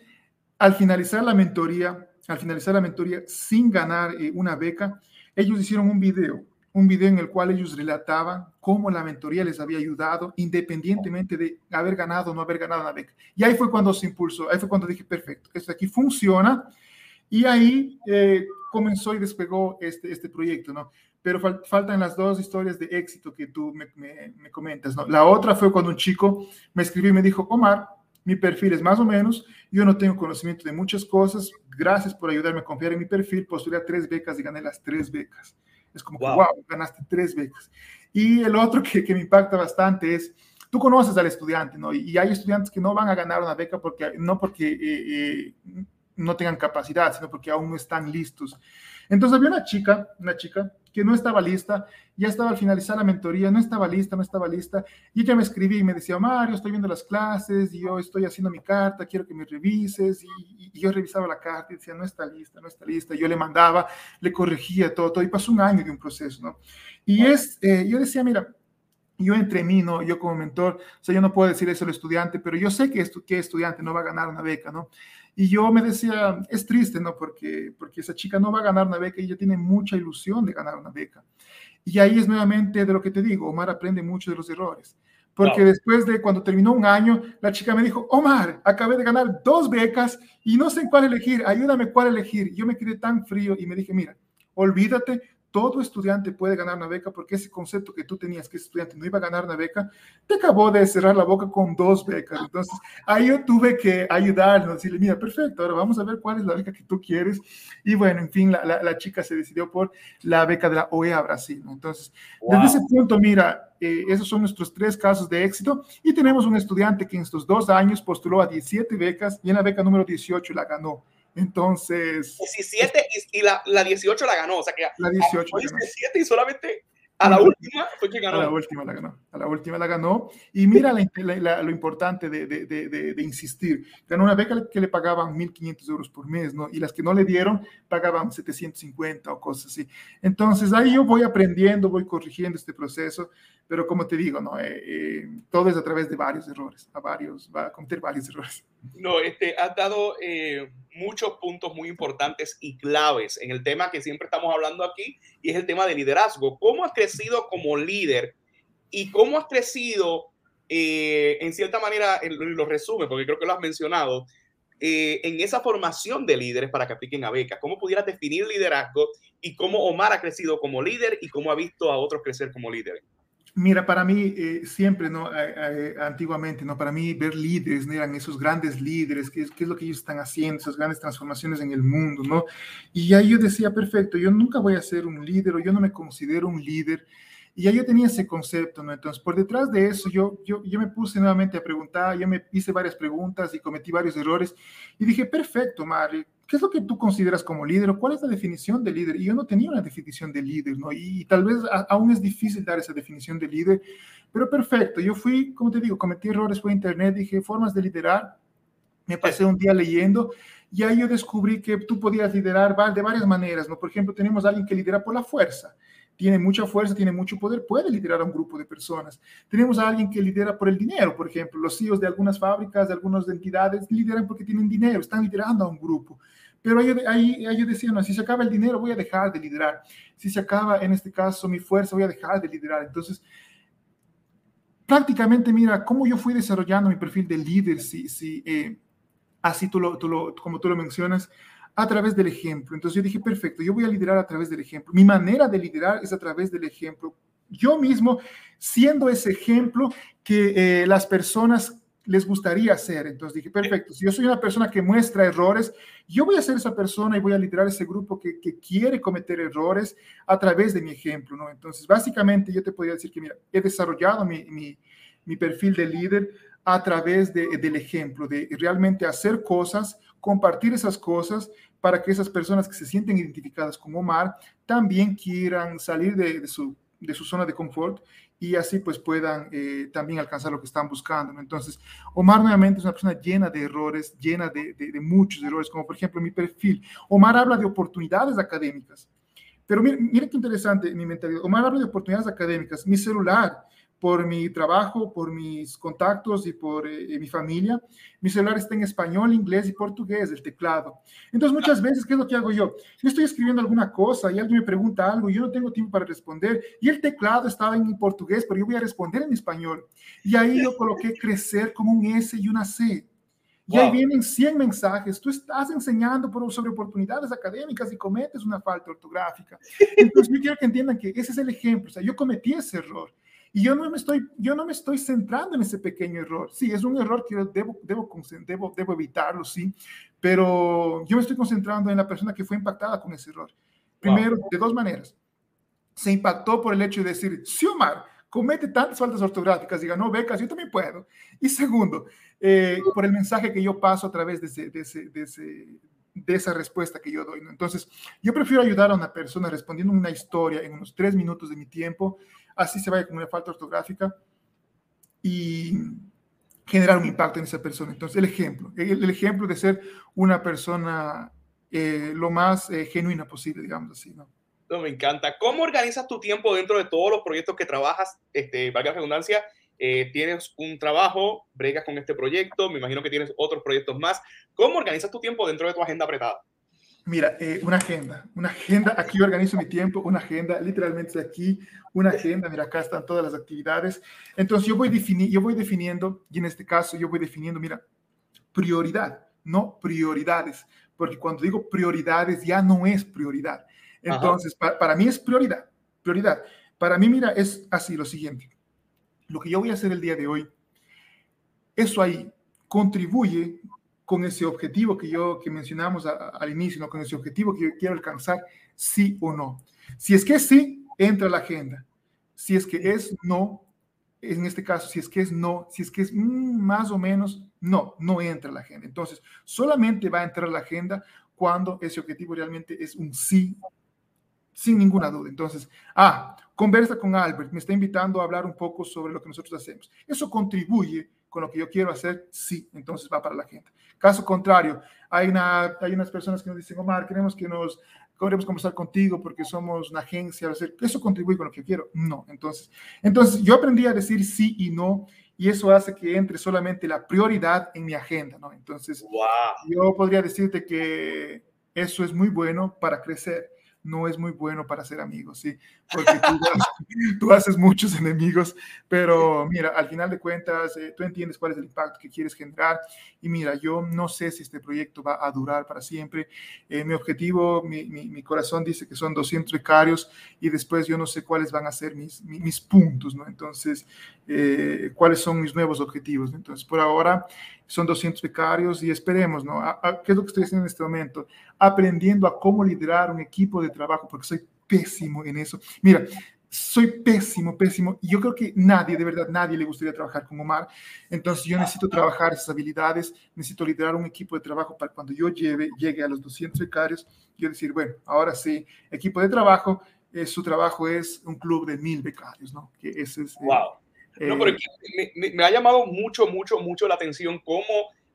al finalizar la mentoría, al finalizar la mentoría sin ganar eh, una beca, ellos hicieron un video, un video en el cual ellos relataban cómo la mentoría les había ayudado independientemente de haber ganado o no haber ganado una beca. Y ahí fue cuando se impulsó, ahí fue cuando dije, perfecto, esto aquí funciona. Y ahí eh, comenzó y despegó este, este proyecto, ¿no? Pero faltan las dos historias de éxito que tú me, me, comentas, ¿no? La otra fue cuando un chico me escribió y me dijo, Omar, mi perfil es más o menos, yo no tengo conocimiento de muchas cosas, gracias por ayudarme a confiar en mi perfil, postulé a tres becas y gané las tres becas. Es como, wow, wow ganaste tres becas. Y el otro que, que, me impacta bastante es, tú conoces al estudiante, ¿no? Y, hay estudiantes que no van a ganar una beca porque, no porque eh, eh, no tengan capacidad, sino porque aún no están listos. Entonces había una chica, una chica que no estaba lista, ya estaba al finalizar la mentoría, no estaba lista, no estaba lista, y ella me escribía y me decía, Mario, estoy viendo las clases, y yo estoy haciendo mi carta, quiero que me revises, y, yo revisaba la carta y decía, no está lista, no está lista, yo le mandaba, le corregía todo, todo, y pasó un año de un proceso, ¿no? Y es, eh, yo decía, mira, yo entre mí, ¿no? Yo como mentor, o sea, yo no puedo decir eso al estudiante, pero yo sé que, esto, que estudiante no va a ganar una beca, ¿no? Y yo me decía, es triste, ¿no? Porque, porque esa chica no va a ganar una beca y ella tiene mucha ilusión de ganar una beca. Y ahí es nuevamente de lo que te digo, Omar aprende mucho de los errores. Porque después de cuando terminó un año, la chica me dijo, Omar, acabé de ganar dos becas y no sé cuál elegir, ayúdame cuál elegir. Yo me quedé tan frío y me dije, mira, olvídate todo estudiante puede ganar una beca porque ese concepto que tú tenías que ese estudiante no iba a ganar una beca, te acabó de cerrar la boca con dos becas. Entonces, ahí yo tuve que ayudarnos, decirle, mira, perfecto, ahora vamos a ver cuál es la beca que tú quieres. Y bueno, en fin, la, la, chica se decidió por la beca de la OEA Brasil. Entonces, desde ese punto, mira, eh, esos son nuestros tres casos de éxito y tenemos un estudiante que en estos dos años postuló a 17 becas y en la beca número 18 la ganó. Entonces. 17 y, la, la, 18 la ganó. O sea que la 18 17 y solamente a la última fue que ganó. A la última la ganó. A la última la ganó. Y mira lo importante de, de, de, de, insistir. Ganó una beca que le pagaban 1.500 euros por mes, ¿no? Y las que no le dieron pagaban 750 o cosas así. Entonces ahí yo voy aprendiendo, voy corrigiendo este proceso pero como te digo, ¿no? Eh, eh, todo es a través de varios errores, a varios, va a cometer varios errores. No, este, has dado eh, muchos puntos muy importantes y claves en el tema que siempre estamos hablando aquí, y es el tema de liderazgo. ¿Cómo has crecido como líder y cómo has crecido, en cierta manera, lo resume, porque creo que lo has mencionado, en esa formación de líderes para que apliquen a becas? ¿Cómo pudieras definir liderazgo y cómo Omar ha crecido como líder y cómo ha visto a otros crecer como líderes? Mira, para mí eh, siempre, ¿no? antiguamente, ¿no? Para mí ver líderes, ¿no? Eran esos grandes líderes, ¿qué, ¿qué, es lo que ellos están haciendo? Esas grandes transformaciones en el mundo, ¿no? Y ahí yo decía, perfecto, yo nunca voy a ser un líder o yo no me considero un líder. Y ahí yo tenía ese concepto, ¿no? Entonces, por detrás de eso, yo, yo, yo me puse nuevamente a preguntar, yo me hice varias preguntas y cometí varios errores. Y dije, perfecto, Mari, ¿qué es lo que tú consideras como líder cuál es la definición de líder? Y yo no tenía una definición de líder, ¿no? Y, tal vez aún es difícil dar esa definición de líder, pero perfecto. Yo fui, como te digo, cometí errores, a internet, dije formas de liderar. Me pasé un día leyendo y ahí yo descubrí que tú podías liderar de varias maneras, ¿no? Por ejemplo, tenemos a alguien que lidera por la fuerza tiene mucha fuerza, tiene mucho poder, puede liderar a un grupo de personas. Tenemos a alguien que lidera por el dinero, por ejemplo, los CEOs de algunas fábricas, de algunas entidades, lideran porque tienen dinero, están liderando a un grupo. Pero ahí, ahí, ahí decían, no, si se acaba el dinero, voy a dejar de liderar. Si se acaba, en este caso, mi fuerza, voy a dejar de liderar. Entonces, prácticamente, mira, cómo yo fui desarrollando mi perfil de líder, si, si, eh, así tú lo, tú lo, como tú lo mencionas, a través del ejemplo. Entonces yo dije, perfecto, yo voy a liderar a través del ejemplo. Mi manera de liderar es a través del ejemplo. Yo mismo siendo ese ejemplo que eh, las personas les gustaría ser. Entonces dije, perfecto, si yo soy una persona que muestra errores, yo voy a ser esa persona y voy a liderar ese grupo que, que quiere cometer errores a través de mi ejemplo, ¿no? Entonces, básicamente yo te podría decir que, mira, he desarrollado mi, mi, mi perfil de líder a través del ejemplo, de realmente hacer cosas, compartir esas cosas para que esas personas que se sienten identificadas con Omar también quieran salir de, su, de su zona de confort y así pues puedan eh, también alcanzar lo que están buscando. Entonces, Omar nuevamente es una persona llena de errores, llena de, muchos errores, como por ejemplo mi perfil. Omar habla de oportunidades académicas, pero miren, miren qué interesante mi mentalidad. Omar habla de oportunidades académicas. Mi celular por mi trabajo, por mis contactos y por eh, mi familia, mi celular está en español, inglés y portugués, el teclado. Entonces, muchas veces, ¿qué es lo que hago yo? Yo estoy escribiendo alguna cosa y alguien me pregunta algo y yo no tengo tiempo para responder y el teclado estaba en portugués, pero yo voy a responder en español. Y ahí yo coloqué crecer como un S y una C. Y ahí vienen 100 mensajes. Tú estás enseñando sobre oportunidades académicas y cometes una falta ortográfica. Entonces, yo quiero que entiendan que ese es el ejemplo. O sea, yo cometí ese error. Y yo no me estoy, yo no me estoy centrando en ese pequeño error. Sí, es un error que yo debo, debo, debo, debo evitarlo, sí, pero yo me estoy concentrando en la persona que fue impactada con ese error. Primero, de dos maneras. Se impactó por el hecho de decir, sí, Omar, comete tantas faltas ortográficas y ganó becas, yo también puedo. Y segundo, eh, por el mensaje que yo paso a través de, ese, de, ese, de, ese, de esa respuesta que yo doy. ¿no? Entonces, yo prefiero ayudar a una persona respondiendo una historia en unos tres minutos de mi tiempo así se vaya con una falta ortográfica y generar un impacto en esa persona. Entonces, el ejemplo, el, ejemplo de ser una persona eh, lo más eh, genuina posible, digamos así, ¿no? ¿no? Me encanta. ¿Cómo organizas tu tiempo dentro de todos los proyectos que trabajas? Este, valga la redundancia, eh, tienes un trabajo, bregas con este proyecto, me imagino que tienes otros proyectos más. ¿Cómo organizas tu tiempo dentro de tu agenda apretada? Mira, eh, una agenda, una agenda, aquí organizo mi tiempo, una agenda, literalmente aquí, una agenda, mira, acá están todas las actividades. Entonces yo voy, yo voy definiendo, y en este caso yo voy definiendo, mira, prioridad, no prioridades, porque cuando digo prioridades ya no es prioridad. Entonces, para mí es prioridad, prioridad. Para mí, mira, es así lo siguiente. Lo que yo voy a hacer el día de hoy, eso ahí contribuye con ese objetivo que yo que mencionamos al inicio, ¿no? con ese objetivo que yo quiero alcanzar, sí o no. Si es que sí, entra la agenda. Si es que es no, en este caso, si es que es no, si es que es mm, más o menos, no, no entra la agenda. Entonces, solamente va a entrar la agenda cuando ese objetivo realmente es un sí, sin ninguna duda. Entonces, ah, conversa con Albert, me está invitando a hablar un poco sobre lo que nosotros hacemos. Eso contribuye con lo que yo quiero hacer, sí, entonces va para la agenda. Caso contrario, hay, una, hay unas personas que nos dicen, Omar, queremos que nos queremos conversar contigo porque somos una agencia, ¿eso contribuye con lo que quiero? No, entonces, entonces yo aprendí a decir sí y no y eso hace que entre solamente la prioridad en mi agenda, ¿no? Entonces, yo podría decirte que eso es muy bueno para crecer no es muy bueno para ser amigos, ¿sí? Porque tú, haces muchos enemigos, pero mira, al final de cuentas, eh, tú entiendes cuál es el impacto que quieres generar y mira, yo no sé si este proyecto va a durar para siempre. Eh, mi objetivo, mi, corazón dice que son 200 becarios y después yo no sé cuáles van a ser mis, mis, puntos, ¿no? Entonces, eh, cuáles son mis nuevos objetivos. Entonces, por ahora son 200 becarios y esperemos, ¿no? ¿Qué es lo que estoy haciendo en este momento? Aprendiendo a cómo liderar un equipo de trabajo, porque soy pésimo en eso. Mira, soy pésimo, pésimo. Y yo creo que nadie, de verdad, nadie le gustaría trabajar con Omar. Entonces yo necesito trabajar esas habilidades, necesito liderar un equipo de trabajo para cuando yo lleve, llegue a los 200 becarios, yo decir, bueno, ahora sí, equipo de trabajo, eh, su trabajo es un club de mil becarios, ¿no? Que ese es... wow no, pero eh, me, me, ha llamado mucho, mucho, mucho la atención cómo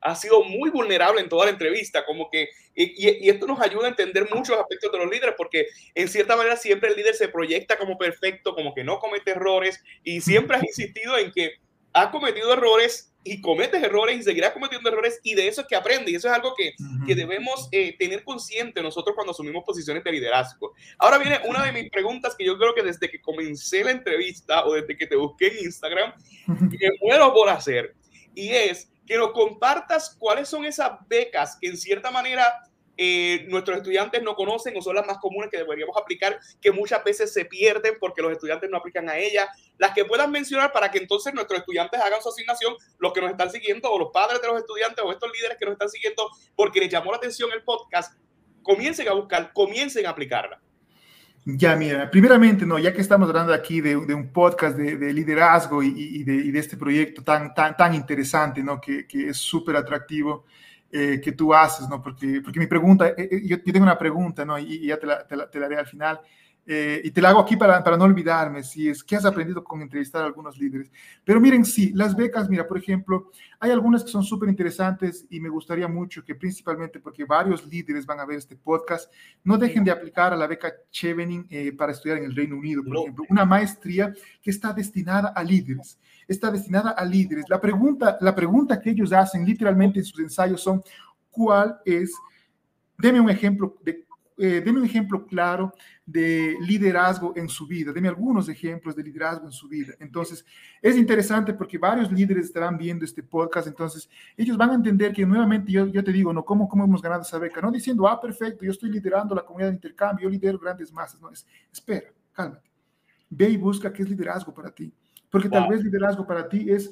ha sido muy vulnerable en toda la entrevista, como que, y, y, esto nos ayuda a entender muchos aspectos de los líderes, porque en cierta manera siempre el líder se proyecta como perfecto, como que no comete errores, y siempre has insistido en que ha cometido errores y cometes errores y seguirás cometiendo errores y de eso es que aprende y eso es algo que, que debemos eh, tener consciente nosotros cuando asumimos posiciones de liderazgo. Ahora viene una de mis preguntas que yo creo que desde que comencé la entrevista o desde que te busqué en Instagram, me muero por hacer y es que nos compartas cuáles son esas becas que en cierta manera eh, nuestros estudiantes no conocen o son las más comunes que deberíamos aplicar, que muchas veces se pierden porque los estudiantes no aplican a ellas, las que puedan mencionar para que entonces nuestros estudiantes hagan su asignación, los que nos están siguiendo o los padres de los estudiantes o estos líderes que nos están siguiendo porque les llamó la atención el podcast, comiencen a buscar, comiencen a aplicarla. Ya, mira, primeramente, no, ya que estamos hablando aquí de, un podcast de, liderazgo y, de, este proyecto tan, tan, tan interesante, ¿no? Que, es súper atractivo, eh, que tú haces, ¿no? Porque, porque mi pregunta, eh, eh, yo, tengo una pregunta, ¿no? Y, ya te la, te, la, te la haré al final. Eh, y te la hago aquí para, para, no olvidarme, si es que has aprendido con entrevistar a algunos líderes. Pero miren, sí, las becas, mira, por ejemplo, hay algunas que son súper interesantes y me gustaría mucho que principalmente porque varios líderes van a ver este podcast, no dejen de aplicar a la beca Chevening eh, para estudiar en el Reino Unido, por ejemplo, una maestría que está destinada a líderes, está destinada a líderes. La pregunta, la pregunta que ellos hacen literalmente en sus ensayos son, ¿cuál es? Deme un ejemplo de eh, deme un ejemplo claro de liderazgo en su vida, deme algunos ejemplos de liderazgo en su vida. Entonces, es interesante porque varios líderes estarán viendo este podcast, entonces ellos van a entender que nuevamente yo, yo te digo, no, ¿cómo, ¿cómo hemos ganado esa beca? No diciendo, ah, perfecto, yo estoy liderando la comunidad de intercambio, yo lidero grandes masas, no, es, espera, cálmate, ve y busca qué es liderazgo para ti, porque tal vez liderazgo para ti es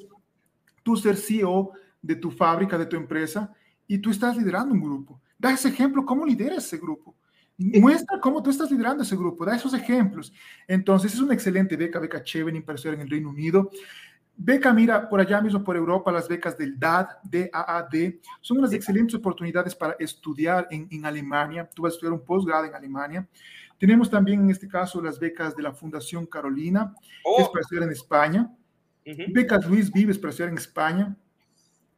tú ser CEO de tu fábrica, de tu empresa, y tú estás liderando un grupo. Da ese ejemplo, ¿cómo lideras ese grupo? Muestra cómo tú estás liderando ese grupo, da esos ejemplos. Entonces, es una excelente beca, beca Chevening para estudiar en el Reino Unido. Beca, mira, por allá mismo por Europa, las becas del DAD, DAAD, son unas excelentes oportunidades para estudiar en, en Alemania. Tú vas a estudiar un posgrado en Alemania. Tenemos también en este caso las becas de la Fundación Carolina, que es oh. para estudiar en España. Becas Luis Vives para estudiar en España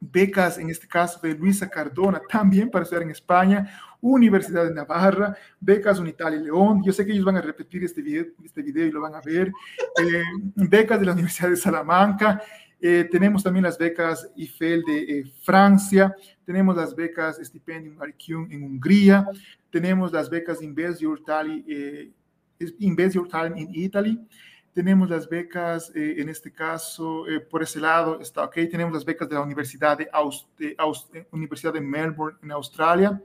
becas, en este caso de Luisa Cardona, también para estudiar en España, Universidad de Navarra, becas Unitalia y León. Yo sé que ellos van a repetir este video, este video y lo van a ver. Eh, becas de la Universidad de Salamanca. Eh, tenemos también las becas IFEL de eh, Francia. Tenemos las becas Stipendium Arcum en Hungría. Tenemos las becas Invest Your Talent, Invest Your Talent in Italy tenemos las becas, eh, en este caso, eh, por ese lado está ok, tenemos las becas de la Universidad de, eh, Universidad de Melbourne en Australia,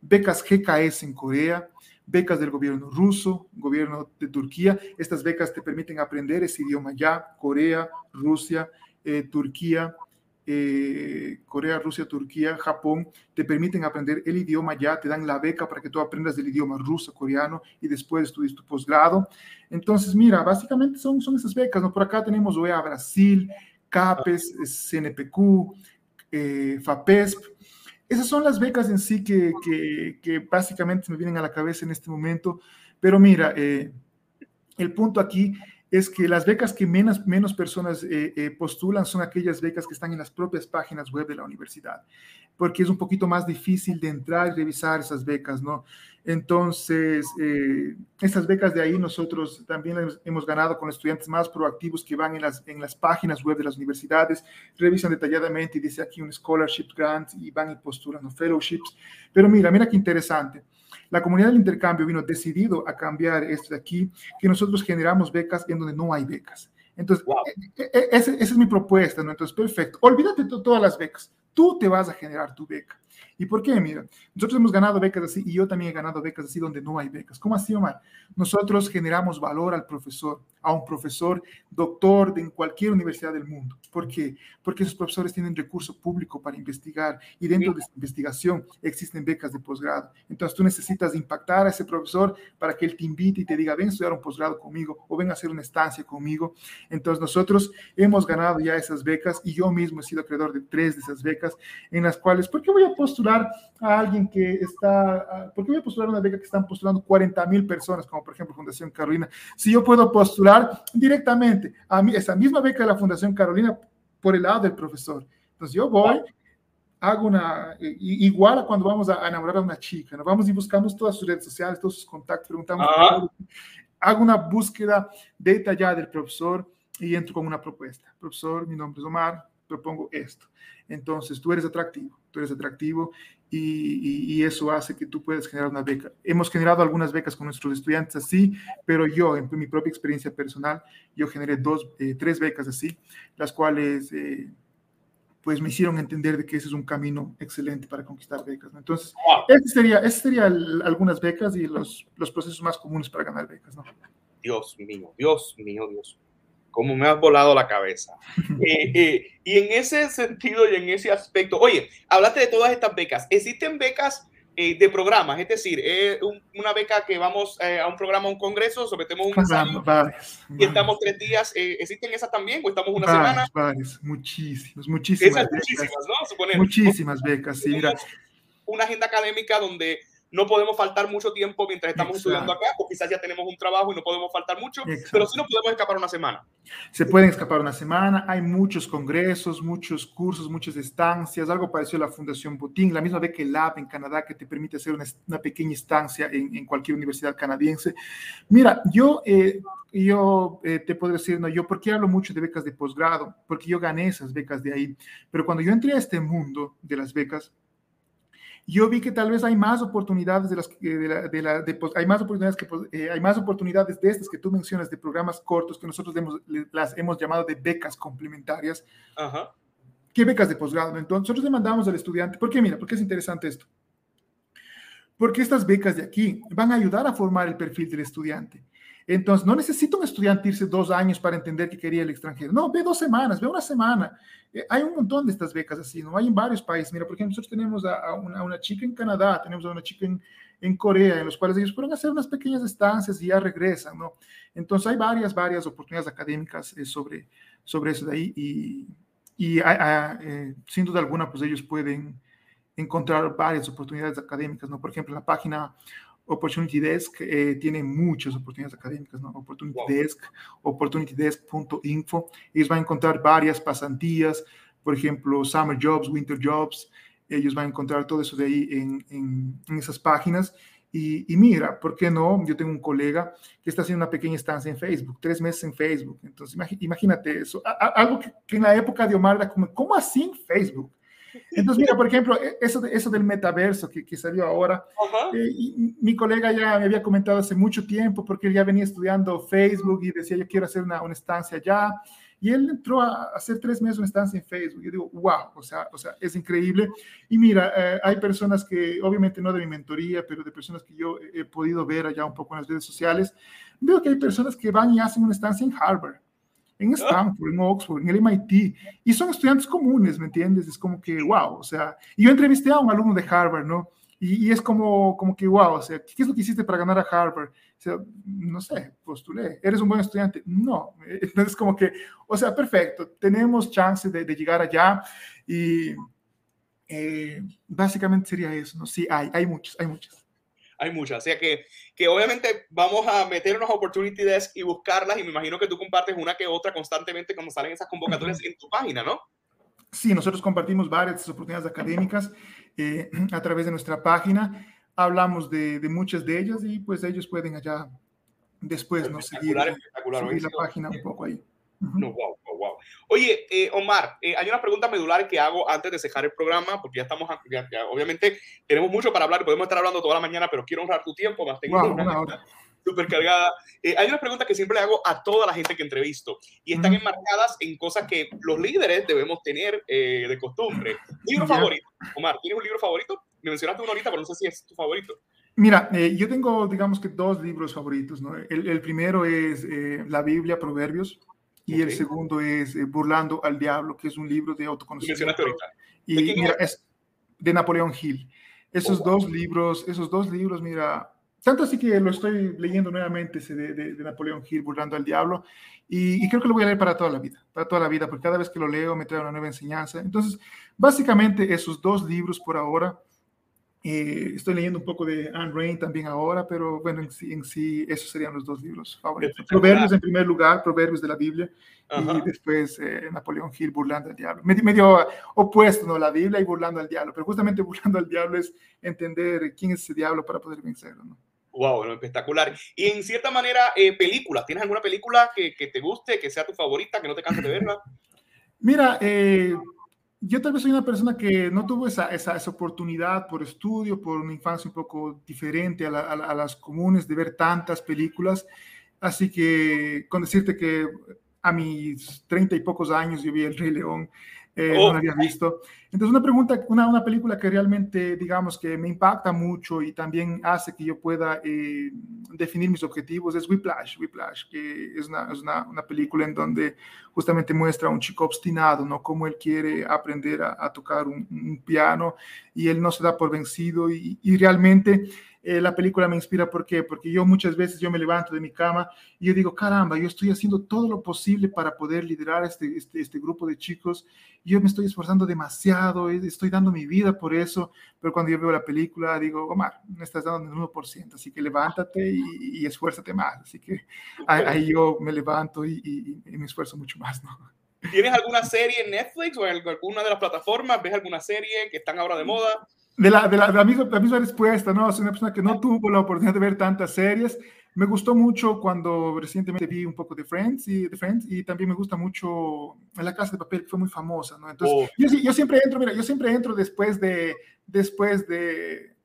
becas GKS en Corea, becas del gobierno ruso, gobierno de Turquía. Estas becas te permiten aprender ese idioma ya, Corea, Rusia, Turquía, eh, Corea, Rusia, Turquía, Japón, te permiten aprender el idioma ya, te dan la beca para que tú aprendas el idioma ruso, coreano y después estudies tu posgrado. Entonces, mira, básicamente son, son esas becas, ¿no? Por acá tenemos OEA Brasil, CAPES, CNPq, eh, FAPESP. Esas son las becas en sí que, que, que, básicamente me vienen a la cabeza en este momento. Pero mira, eh, el punto aquí es que las becas que menos, menos personas eh, eh, postulan son aquellas becas que están en las propias páginas web de la universidad, porque es un poquito más difícil de entrar y revisar esas becas, ¿no? Entonces, eh, esas becas de ahí nosotros también hemos ganado con estudiantes más proactivos que van en las, en las páginas web de las universidades, revisan detalladamente y dice aquí un scholarship grant y van y postulan los fellowships. Pero mira, mira qué interesante. La comunidad del intercambio vino decidido a cambiar esto de aquí, que nosotros generamos becas en donde no hay becas. Entonces, e, e, e, esa, es mi propuesta, ¿no? Entonces, perfecto. Olvídate de todas las becas. Tú te vas a generar tu beca. ¿Y por qué? Mira, nosotros hemos ganado becas así y yo también he ganado becas así donde no hay becas. ¿Cómo así, Omar? Nosotros generamos valor al profesor, a un profesor doctor de en cualquier universidad del mundo. ¿Por qué? Porque esos profesores tienen recurso público para investigar y dentro de esa investigación existen becas de posgrado. Entonces tú necesitas impactar a ese profesor para que él te invite y te diga, ven a estudiar un posgrado conmigo o ven a hacer una estancia conmigo. Entonces nosotros hemos ganado ya esas becas y yo mismo he sido acreedor de tres de esas becas en las cuales, ¿por qué voy a postular? a alguien que está, ¿por qué voy a postular una beca que están postulando 40 mil personas, como por ejemplo Fundación Carolina? Si yo puedo postular directamente a mí, esa misma beca de la Fundación Carolina por el lado del profesor. Entonces yo voy, hago una, igual a cuando vamos a, enamorar a una chica, nos vamos y buscamos todas sus redes sociales, todos sus contactos, preguntamos, hago una búsqueda detallada del profesor y entro con una propuesta. Profesor, mi nombre es Omar, propongo esto. Entonces, tú eres atractivo, tú eres atractivo y, eso hace que tú puedas generar una beca. Hemos generado algunas becas con nuestros estudiantes así, pero yo, en mi propia experiencia personal, yo generé dos, eh, tres becas así, las cuales... Eh, pues me hicieron entender de que ese es un camino excelente para conquistar becas. Entonces, ese sería, ese sería algunas becas y los, los procesos más comunes para ganar becas. ¿no? Dios mío, Dios mío, Dios mío como me has volado la cabeza. Eh, eh, y en ese sentido y en ese aspecto, oye, hablaste de todas estas becas. ¿Existen becas eh, de programas, es decir, es una beca que vamos eh, a un programa, a un congreso, sometemos un ensayo y estamos tres días. Eh, ¿Existen esas también o estamos una semana? Varias, muchísimas, muchísimas. Esas muchísimas, ¿no? Suponer. Muchísimas becas, sí. Mira. Una agenda académica donde no podemos faltar mucho tiempo mientras estamos estudiando acá, o quizás ya tenemos un trabajo y no podemos faltar mucho, pero sí nos podemos escapar una semana. Se pueden escapar una semana, hay muchos congresos, muchos cursos, muchas estancias, algo parecido a la Fundación Botín, la misma vez que Lab en Canadá, que te permite hacer una, una pequeña estancia en, en, cualquier universidad canadiense. Mira, yo, eh, yo eh, te puedo decir, no, yo, ¿por qué hablo mucho de becas de posgrado? Porque yo gané esas becas de ahí, pero cuando yo entré a este mundo de las becas, yo vi que tal vez hay más oportunidades de las de de la, pues, hay más oportunidades que pues, eh, hay más oportunidades de estas que tú mencionas de programas cortos que nosotros hemos, las hemos llamado de becas complementarias. Ajá. ¿Qué becas de posgrado? Entonces nosotros le mandamos al estudiante. ¿Por qué? Mira, porque es interesante esto. Porque estas becas de aquí van a ayudar a formar el perfil del estudiante. Entonces, no necesita un estudiante irse dos años para entender que quería el extranjero. No, ve dos semanas, ve una semana. Eh, hay un montón de estas becas así, ¿no? Hay en varios países. Mira, por ejemplo, nosotros tenemos a, una, una, chica en Canadá, tenemos a una chica en, en, Corea, en los cuales ellos pueden hacer unas pequeñas estancias y ya regresan, ¿no? Entonces, hay varias, varias oportunidades académicas eh, sobre, sobre eso de ahí y, y eh, sin duda alguna, pues ellos pueden encontrar varias oportunidades académicas, ¿no? Por ejemplo, en la página Opportunity Desk eh, tiene muchas oportunidades académicas, ¿no? Opportunity Desk, opportunitydesk.info. Ellos van a encontrar varias pasantías, por ejemplo, Summer Jobs, Winter Jobs. Ellos van a encontrar todo eso de ahí en, en, esas páginas. Y, y, mira, ¿por qué no? Yo tengo un colega que está haciendo una pequeña estancia en Facebook, tres meses en Facebook. Entonces, imagínate eso. algo que, que, en la época de Omar era como, ¿cómo así en Facebook? Entonces, mira, por ejemplo, e, eso, eso del metaverso que, que salió ahora, eh, y mi colega ya me había comentado hace mucho tiempo, porque él ya venía estudiando Facebook y decía, yo quiero hacer una, una estancia allá, y él entró a hacer tres meses una estancia en Facebook. Yo digo, wow, o sea, o sea es increíble. Y mira, eh, hay personas que, obviamente no de mi mentoría, pero de personas que yo he podido ver allá un poco en las redes sociales, veo que hay personas que van y hacen una estancia en Harvard en Stanford, en Oxford, en el MIT, y son estudiantes comunes, ¿me entiendes? Es como que, wow, o sea, y yo entrevisté a un alumno de Harvard, ¿no? Y, es como, como que, wow, o sea, ¿qué es lo que hiciste para ganar a Harvard? O sea, no sé, postulé, ¿eres un buen estudiante? No, entonces como que, o sea, perfecto, tenemos chance de, llegar allá y eh, básicamente sería eso, ¿no? Sí, hay, hay muchos, hay muchos hay muchas. O sea que, que obviamente vamos a meternos Opportunity Desk y buscarlas y me imagino que tú compartes una que otra constantemente cuando salen esas convocatorias en tu página, ¿no? Sí, nosotros compartimos varias oportunidades académicas eh, a través de nuestra página. Hablamos de, de, muchas de ellas y pues ellos pueden allá después ¿no? seguir, seguir la página un poco ahí. No, wow, wow, Oye, eh, Omar, eh, hay una pregunta medular que hago antes de cejar el programa, porque ya estamos, obviamente tenemos mucho para hablar, podemos estar hablando toda la mañana, pero quiero honrar tu tiempo, más tengo una, hora súper cargada. Eh, hay una pregunta que siempre le hago a toda la gente que entrevisto y están enmarcadas en cosas que los líderes debemos tener de costumbre. ¿Libro favorito? Omar, ¿tienes un libro favorito? Me mencionaste uno ahorita, pero no sé si es tu favorito. Mira, yo tengo, digamos que dos libros favoritos. ¿no? El, el primero es la Biblia, Proverbios y el segundo es eh, Burlando al Diablo, que es un libro de autoconocimiento. Y mira, es de Napoleón Hill. Esos oh, dos libros, esos dos libros, mira, tanto así que lo estoy leyendo nuevamente ese de, de, Napoleón Hill, Burlando al Diablo, y, y, creo que lo voy a leer para toda la vida, para toda la vida, porque cada vez que lo leo me trae una nueva enseñanza. Entonces, básicamente esos dos libros por ahora eh, estoy leyendo un poco de Anne Rain también ahora, pero bueno, en sí, en sí esos serían los dos libros favoritos. Proverbios en primer lugar, Proverbios de la Biblia, y después eh, Napoleón Hill, Burlando al Diablo. Medio, opuesto, ¿no? La Biblia y Burlando al Diablo, pero justamente Burlando al Diablo es entender quién es ese diablo para poder vencerlo, ¿no? Wow, espectacular. Y en cierta manera, eh, películas, ¿tienes alguna película que, que, te guste, que sea tu favorita, que no te canses de verla? Mira, eh, yo tal vez soy una persona que no tuvo esa, esa, esa, oportunidad por estudio, por una infancia un poco diferente a, a, las comunes de ver tantas películas. Así que con decirte que a mis treinta y pocos años yo vi El Rey León, Eh, no la había visto. Entonces, una pregunta, una, una, película que realmente, digamos, que me impacta mucho y también hace que yo pueda eh, definir mis objetivos es Whiplash, Whiplash, que es, una, es una, una, película en donde justamente muestra a un chico obstinado, ¿no? Cómo él quiere aprender a, a tocar un, un, piano y él no se da por vencido y, y realmente eh, la película me inspira, ¿por qué? Porque yo muchas veces yo me levanto de mi cama y yo digo, caramba, yo estoy haciendo todo lo posible para poder liderar este, este, este grupo de chicos, yo me estoy esforzando demasiado, estoy dando mi vida por eso, pero cuando yo veo la película digo, Omar, me estás dando el 1%, así que levántate y, y esfuérzate más, así que ahí, yo me levanto y, me esfuerzo mucho más. ¿Tienes alguna serie en Netflix o en alguna de las plataformas? ¿Ves alguna serie que están ahora de moda? De la, de la, de la, misma, la, misma, respuesta, ¿no? Soy una persona que no tuvo la oportunidad de ver tantas series. Me gustó mucho cuando recientemente vi un poco de Friends y, de Friends, y también me gusta mucho La Casa de Papel, que fue muy famosa, ¿no? Entonces, oh. yo, yo, siempre entro, mira, yo siempre entro después de, después de,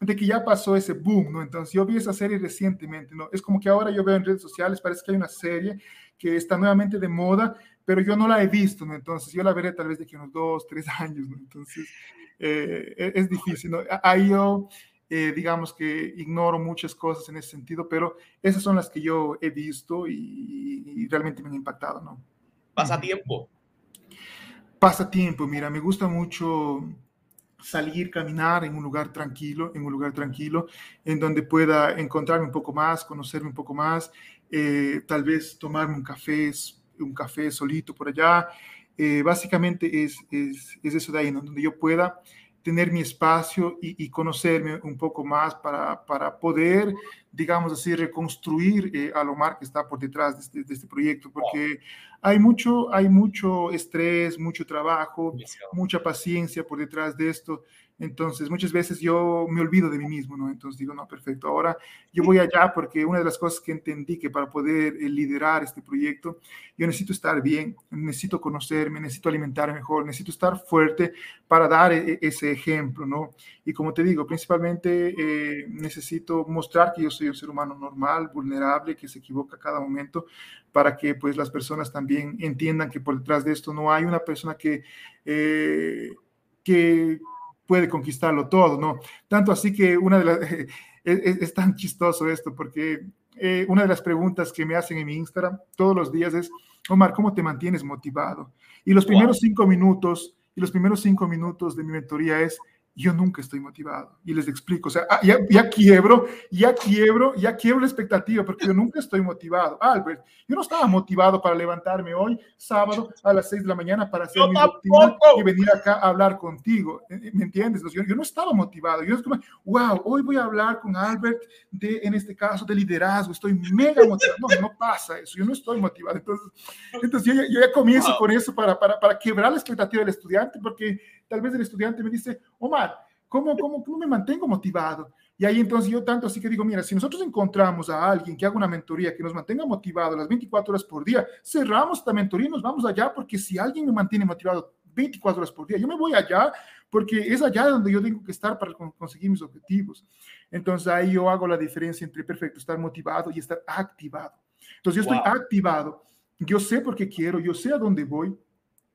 de que ya pasó ese boom, ¿no? Entonces, yo vi esa serie recientemente, ¿no? Es como que ahora yo veo en redes sociales, parece que hay una serie que está nuevamente de moda, pero yo no la he visto, ¿no? Entonces, yo la veré tal vez de aquí unos dos, tres años, ¿no? Entonces, eh, e-, es difícil. ¿no? Ahí yo, eh, digamos que ignoro muchas cosas en ese sentido, pero esas son las que yo he visto y, y realmente me han impactado. ¿no? ¿Pasatiempo? Pasatiempo, mira, me gusta mucho salir, caminar en un lugar tranquilo, en un lugar tranquilo, en donde pueda encontrarme un poco más, conocerme un poco más, eh, tal vez tomarme un café, un café solito por allá, eh, básicamente es, es, es, eso de ahí, ¿no? donde yo pueda tener mi espacio y, y conocerme un poco más para, para, poder, digamos así, reconstruir eh, a Omar que está por detrás de este, de este proyecto, porque hay mucho, hay mucho estrés, mucho trabajo, mucha paciencia por detrás de esto. Entonces, muchas veces yo me olvido de mí mismo, ¿no? Entonces digo, no, perfecto, ahora yo voy allá porque una de las cosas que entendí que para poder eh, liderar este proyecto, yo necesito estar bien, necesito conocerme, necesito alimentar mejor, necesito estar fuerte para dar e, ese ejemplo, ¿no? Y como te digo, principalmente eh, necesito mostrar que yo soy un ser humano normal, vulnerable, que se equivoca a cada momento, para que pues las personas también entiendan que por detrás de esto no hay una persona que... Eh, que puede conquistarlo todo, ¿no? Tanto así que una de las, es, es, tan chistoso esto, porque eh, una de las preguntas que me hacen en mi Instagram todos los días es, Omar, ¿cómo te mantienes motivado? Y los primeros wow. cinco minutos, y los primeros cinco minutos de mi mentoría es, yo nunca estoy motivado. Y les explico, o sea, ah, ya, ya, quiebro, ya quiebro, ya quiebro la expectativa, porque yo nunca estoy motivado. Albert, yo no estaba motivado para levantarme hoy, sábado, a las 6 de la mañana, para hacer yo mi rutina y venir acá a hablar contigo. Eh, ¿Me entiendes? Yo, yo no estaba motivado. Yo es como, wow, hoy voy a hablar con Albert de, en este caso, de liderazgo. Estoy mega motivado. No, no pasa eso. Yo no estoy motivado. Entonces, entonces yo, yo ya comienzo wow. con eso para, para, para quebrar la expectativa del estudiante, porque tal vez el estudiante me dice, Omar, ¿cómo, cómo, cómo me mantengo motivado? Y ahí entonces yo tanto así que digo, mira, si nosotros encontramos a alguien que haga una mentoría que nos mantenga motivado las 24 horas por día, cerramos esta mentoría y nos vamos allá, porque si alguien me mantiene motivado 24 horas por día, yo me voy allá porque es allá donde yo tengo que estar para conseguir mis objetivos. Entonces ahí yo hago la diferencia entre perfecto, estar motivado y estar activado. Entonces yo estoy wow. activado, yo sé por qué quiero, yo sé a dónde voy,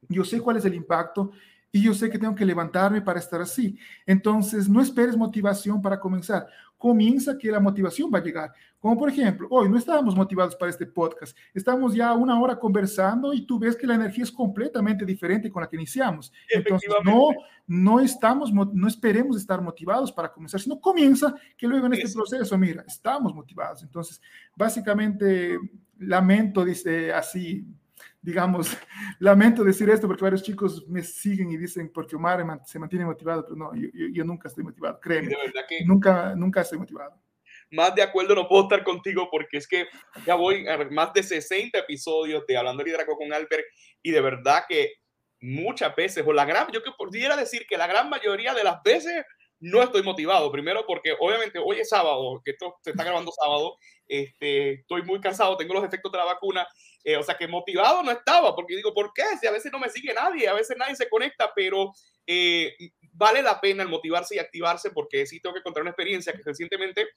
yo sé cuál es el impacto y yo sé que tengo que levantarme para estar así. Entonces, no esperes motivación para comenzar. Comienza que la motivación va a llegar. Como por ejemplo, hoy no estábamos motivados para este podcast. Estamos ya una hora conversando y tú ves que la energía es completamente diferente con la que iniciamos. Entonces, no, no estamos, no esperemos estar motivados para comenzar, sino comienza que luego en este Eso. proceso, mira, estamos motivados. Entonces, básicamente, lamento, dice así, digamos, lamento decir esto porque varios chicos me siguen y dicen, porque Omar se mantiene motivado, pero no, yo, yo, yo nunca estoy motivado, créeme. De verdad que nunca, nunca estoy motivado. Más de acuerdo no puedo estar contigo porque es que ya voy a más de 60 episodios de Hablando Liderazgo con Albert y de verdad que muchas veces, o la gran, yo que pudiera decir que la gran mayoría de las veces no estoy motivado. Primero porque obviamente hoy es sábado, que esto se está grabando sábado, este, estoy muy cansado, tengo los efectos de la vacuna, eh, o sea que motivado no estaba, porque digo, ¿por qué? Si a veces no me sigue nadie, a veces nadie se conecta, pero eh, vale la pena el motivarse y activarse porque sí tengo que contar una experiencia que recientemente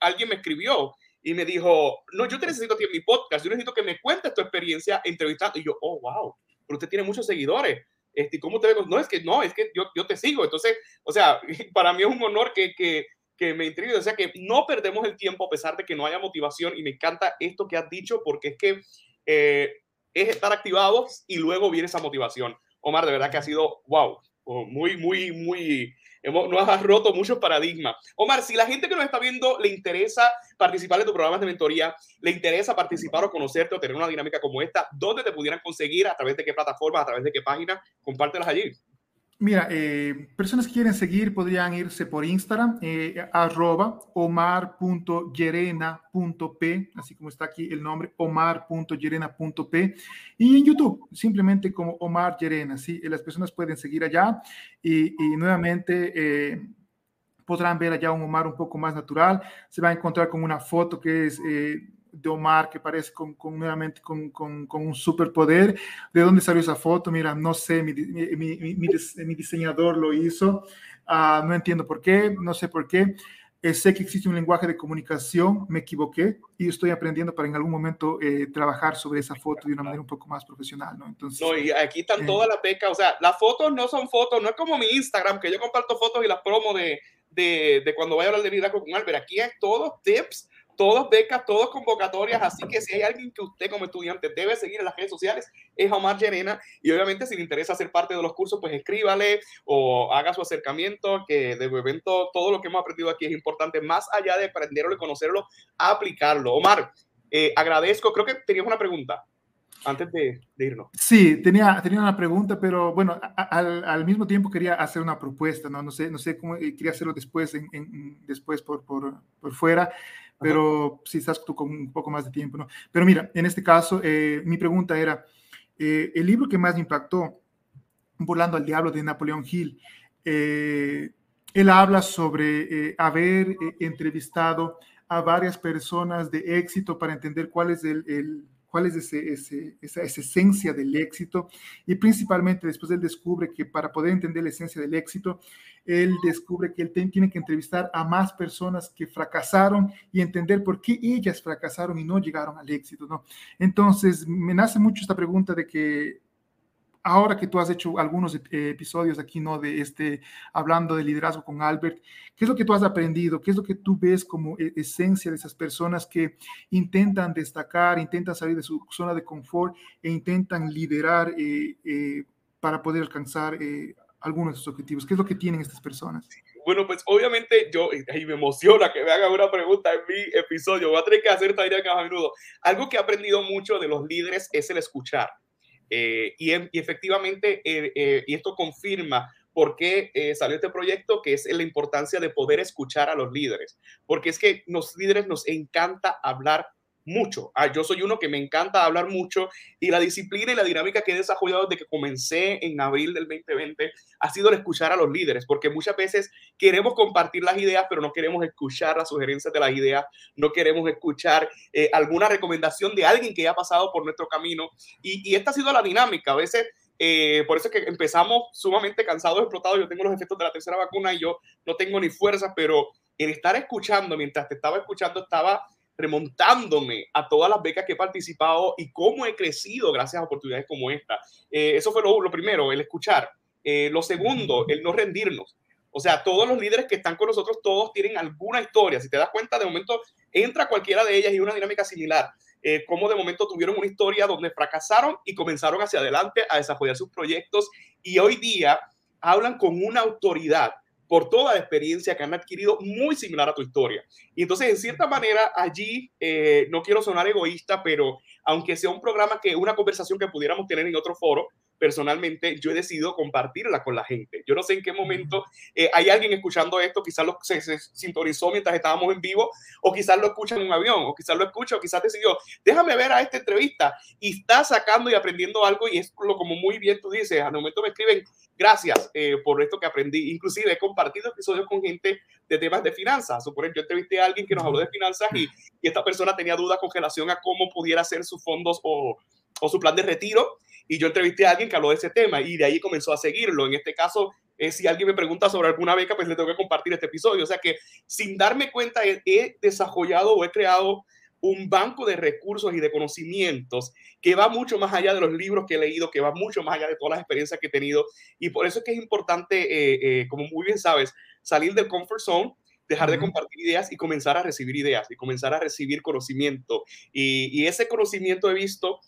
alguien me escribió y me dijo, no, yo te necesito a ti en mi podcast, yo necesito que me cuentes tu experiencia entrevistando. Y yo, oh, wow, pero usted tiene muchos seguidores. Este, ¿Cómo te ve? No, es que no, es que yo, yo te sigo. Entonces, o sea, para mí es un honor que, que, que me intrigue. O sea, que no perdemos el tiempo a pesar de que no haya motivación. Y me encanta esto que has dicho porque es que eh, es estar activados y luego viene esa motivación. Omar, de verdad que ha sido, wow, muy, muy, muy, hemos, nos has roto muchos paradigmas. Omar, si la gente que nos está viendo le interesa participar en tus programas de mentoría, le interesa participar o conocerte o tener una dinámica como esta, ¿dónde te pudieran conseguir? ¿A través de qué plataformas? ¿A través de qué página? Compártelas allí. Mira, eh, personas que quieren seguir podrían irse por Instagram, eh, arroba omar.yerena.p, así como está aquí el nombre, omar.yerena.p, y en YouTube, simplemente como Omar Yerena, ¿sí? Las personas pueden seguir allá y, nuevamente... Eh, podrán ver allá un Omar un poco más natural, se va a encontrar con una foto que es de Omar que parece con, nuevamente con, con, un superpoder. ¿De dónde salió esa foto? Mira, no sé, mi, mi, mi, diseñador lo hizo. Uh, no entiendo por qué, no sé por qué. Eh, sé que existe un lenguaje de comunicación, me equivoqué y estoy aprendiendo para en algún momento eh, trabajar sobre esa foto de una manera un poco más profesional, ¿no? Entonces, no, y aquí están eh, todas las becas, o sea, las fotos no son fotos, no es como mi Instagram, que yo comparto fotos y las promo de, de, de cuando vaya a hablar de liderazgo con Albert, aquí es todos tips todos becas, todos convocatorias, así que si hay alguien que usted como estudiante debe seguir en las redes sociales, es Omar Llerena, y obviamente si le interesa ser parte de los cursos, pues escríbale o haga su acercamiento, que de evento todo lo que hemos aprendido aquí es importante, más allá de aprenderlo y conocerlo, aplicarlo. Omar, eh, agradezco, creo que tenías una pregunta antes de, irnos. Sí, tenía, tenía una pregunta, pero bueno, al, al, mismo tiempo quería hacer una propuesta, ¿no? No sé, no sé cómo, eh, quería hacerlo después, en, en, después por, por, por, fuera, pero si estás tú con un poco más de tiempo, ¿no? Pero mira, en este caso, eh, mi pregunta era, eh, el libro que más me impactó, Volando al Diablo de Napoleón Hill, eh, él habla sobre haber entrevistado a varias personas de éxito para entender cuál es el, el cuál es ese, ese, esa, esencia del éxito y principalmente después él descubre que para poder entender la esencia del éxito, él descubre que él tiene que entrevistar a más personas que fracasaron y entender por qué ellas fracasaron y no llegaron al éxito, ¿no? Entonces, me nace mucho esta pregunta de que ahora que tú has hecho algunos eh, episodios aquí, ¿no? De este, hablando de liderazgo con Albert, ¿qué es lo que tú has aprendido? ¿Qué es lo que tú ves como e, esencia de esas personas que intentan destacar, intentan salir de su zona de confort e intentan liderar eh, eh, para poder alcanzar algunos de sus objetivos? ¿Qué es lo que tienen estas personas? Bueno, pues obviamente yo, y me emociona que me hagan una pregunta en mi episodio, voy a tener que hacer esta idea a menudo. Algo que he aprendido mucho de los líderes es el escuchar eh, y, efectivamente, eh, eh, y esto confirma por qué salió este proyecto, que es la importancia de poder escuchar a los líderes, porque es que los líderes nos encanta hablar mucho. Ah, yo soy uno que me encanta hablar mucho y la disciplina y la dinámica que he desarrollado desde que comencé en abril del 2020 ha sido el escuchar a los líderes, porque muchas veces queremos compartir las ideas, pero no queremos escuchar las sugerencias de las ideas, no queremos escuchar eh, alguna recomendación de alguien que ha pasado por nuestro camino. Y, esta ha sido la dinámica. A veces eh, por eso es que empezamos sumamente cansados, explotados. Yo tengo los efectos de la tercera vacuna y yo no tengo ni fuerza, pero el estar escuchando, mientras te estaba escuchando, estaba remontándome a todas las becas que he participado y cómo he crecido gracias a oportunidades como esta. Eh, eso fue lo, primero, el escuchar. Eh, lo segundo, el no rendirnos. O sea, todos los líderes que están con nosotros, todos tienen alguna historia. Si te das cuenta, de momento entra cualquiera de ellas y una dinámica similar. Eh, cómo de momento tuvieron una historia donde fracasaron y comenzaron hacia adelante a desarrollar sus proyectos y hoy día hablan con una autoridad por toda la experiencia que han adquirido muy similar a tu historia. Y entonces, en cierta manera, allí, eh, no quiero sonar egoísta, pero aunque sea un programa que, una conversación que pudiéramos tener en otro foro, personalmente yo he decidido compartirla con la gente. Yo no sé en qué momento eh, hay alguien escuchando esto, quizás lo, se, sintonizó mientras estábamos en vivo, o quizás lo escucha en un avión, o quizás lo escucha, o quizás decidió, déjame ver a esta entrevista y está sacando y aprendiendo algo y es lo como muy bien tú dices, al momento me escriben, gracias eh, por esto que aprendí. Inclusive he compartido episodios con gente de temas de finanzas. Suponer, yo entrevisté a alguien que nos habló de finanzas y, y esta persona tenía dudas con relación a cómo pudiera hacer sus fondos o, o su plan de retiro y yo entrevisté a alguien que habló de ese tema y de ahí comenzó a seguirlo. En este caso, eh, si alguien me pregunta sobre alguna beca, pues le tengo que compartir este episodio. O sea que sin darme cuenta he, desarrollado o he creado un banco de recursos y de conocimientos que va mucho más allá de los libros que he leído, que va mucho más allá de todas las experiencias que he tenido. Y por eso es que es importante, eh, eh, como muy bien sabes, salir del comfort zone, dejar de compartir ideas y comenzar a recibir ideas y comenzar a recibir conocimiento. Y, y ese conocimiento he visto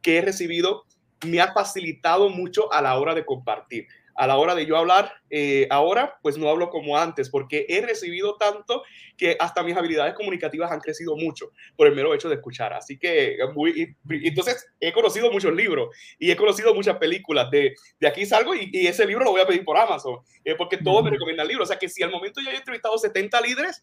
que he recibido me ha facilitado mucho a la hora de compartir a la hora de yo hablar eh, ahora, pues no hablo como antes, porque he recibido tanto que hasta mis habilidades comunicativas han crecido mucho por el mero hecho de escuchar. Así que, muy, entonces, he conocido muchos libros y he conocido muchas películas. De, de aquí salgo y, ese libro lo voy a pedir por Amazon, eh, porque todos me recomiendan libros. O sea que si al momento ya he entrevistado 70 líderes,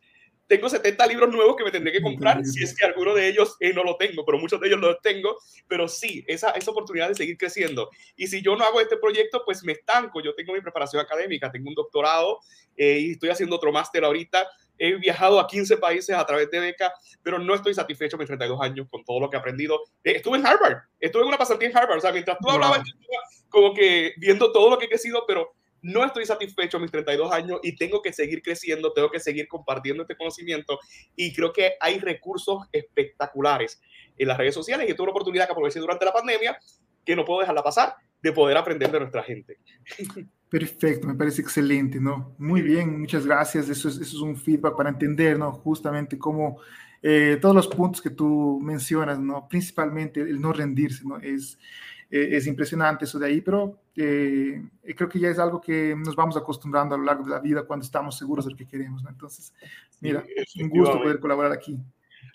tengo 70 libros nuevos que me tendré que comprar, si es que alguno de ellos eh, no lo tengo, pero muchos de ellos los tengo, pero sí, esa, esa oportunidad de seguir creciendo. Y si yo no hago este proyecto, pues me estanco. Yo tengo mi preparación académica, tengo un doctorado eh, y estoy haciendo otro máster ahorita. He viajado a 15 países a través de beca, pero no estoy satisfecho a mis 32 años con todo lo que he aprendido. Eh, estuve en Harvard, estuve en una pasantía en Harvard, o sea, mientras tú hablabas, como que viendo todo lo que he crecido, pero no estoy satisfecho a mis 32 años y tengo que seguir creciendo, tengo que seguir compartiendo este conocimiento y creo que hay recursos espectaculares en las redes sociales y es una oportunidad que aproveché durante la pandemia que no puedo dejarla pasar de poder aprender de nuestra gente. Perfecto, me parece excelente, ¿no? Muy bien, muchas gracias. Eso es, eso es un feedback para entender, ¿no? Justamente cómo eh, todos los puntos que tú mencionas, ¿no? Principalmente el no rendirse, ¿no? Es, eh, es impresionante eso de ahí, pero eh, creo que ya es algo que nos vamos acostumbrando a lo largo de la vida cuando estamos seguros de lo que queremos. ¿no? Entonces, mira, un gusto poder colaborar aquí.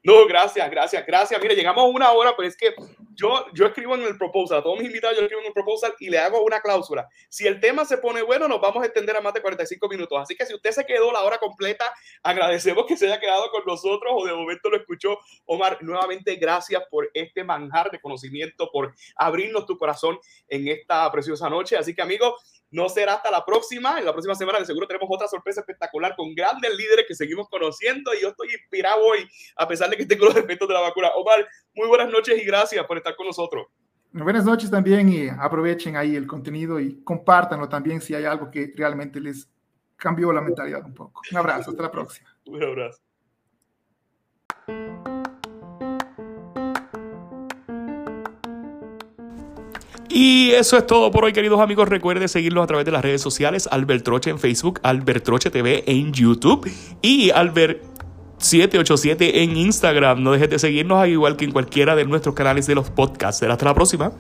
No, gracias, gracias, gracias. Mire, llegamos a una hora, pero es que yo, yo escribo en el proposal, a todos mis invitados yo escribo en el proposal y le hago una cláusula. Si el tema se pone bueno, nos vamos a extender a más de 45 minutos. Así que si usted se quedó la hora completa, agradecemos que se haya quedado con nosotros o de momento lo escuchó. Omar, nuevamente gracias por este manjar de conocimiento, por abrirnos tu corazón en esta preciosa noche. Así que amigos, no será hasta la próxima. En la próxima semana de seguro tenemos otra sorpresa espectacular con grandes líderes que seguimos conociendo y yo estoy inspirado hoy, a pesar de que tengo los efectos de la vacuna. Omar, muy buenas noches y gracias por estar con nosotros. Buenas noches también y aprovechen ahí el contenido y compártanlo también si hay algo que realmente les cambió la mentalidad un poco. Un abrazo, hasta la próxima. Un abrazo. Y eso es todo por hoy, queridos amigos. Recuerden seguirlos a través de las redes sociales. Albert Troche en Facebook, Albert Troche TV en YouTube y Albert 787 en Instagram. No dejes de seguirnos, igual que en cualquiera de nuestros canales de los podcasts. Hasta la próxima.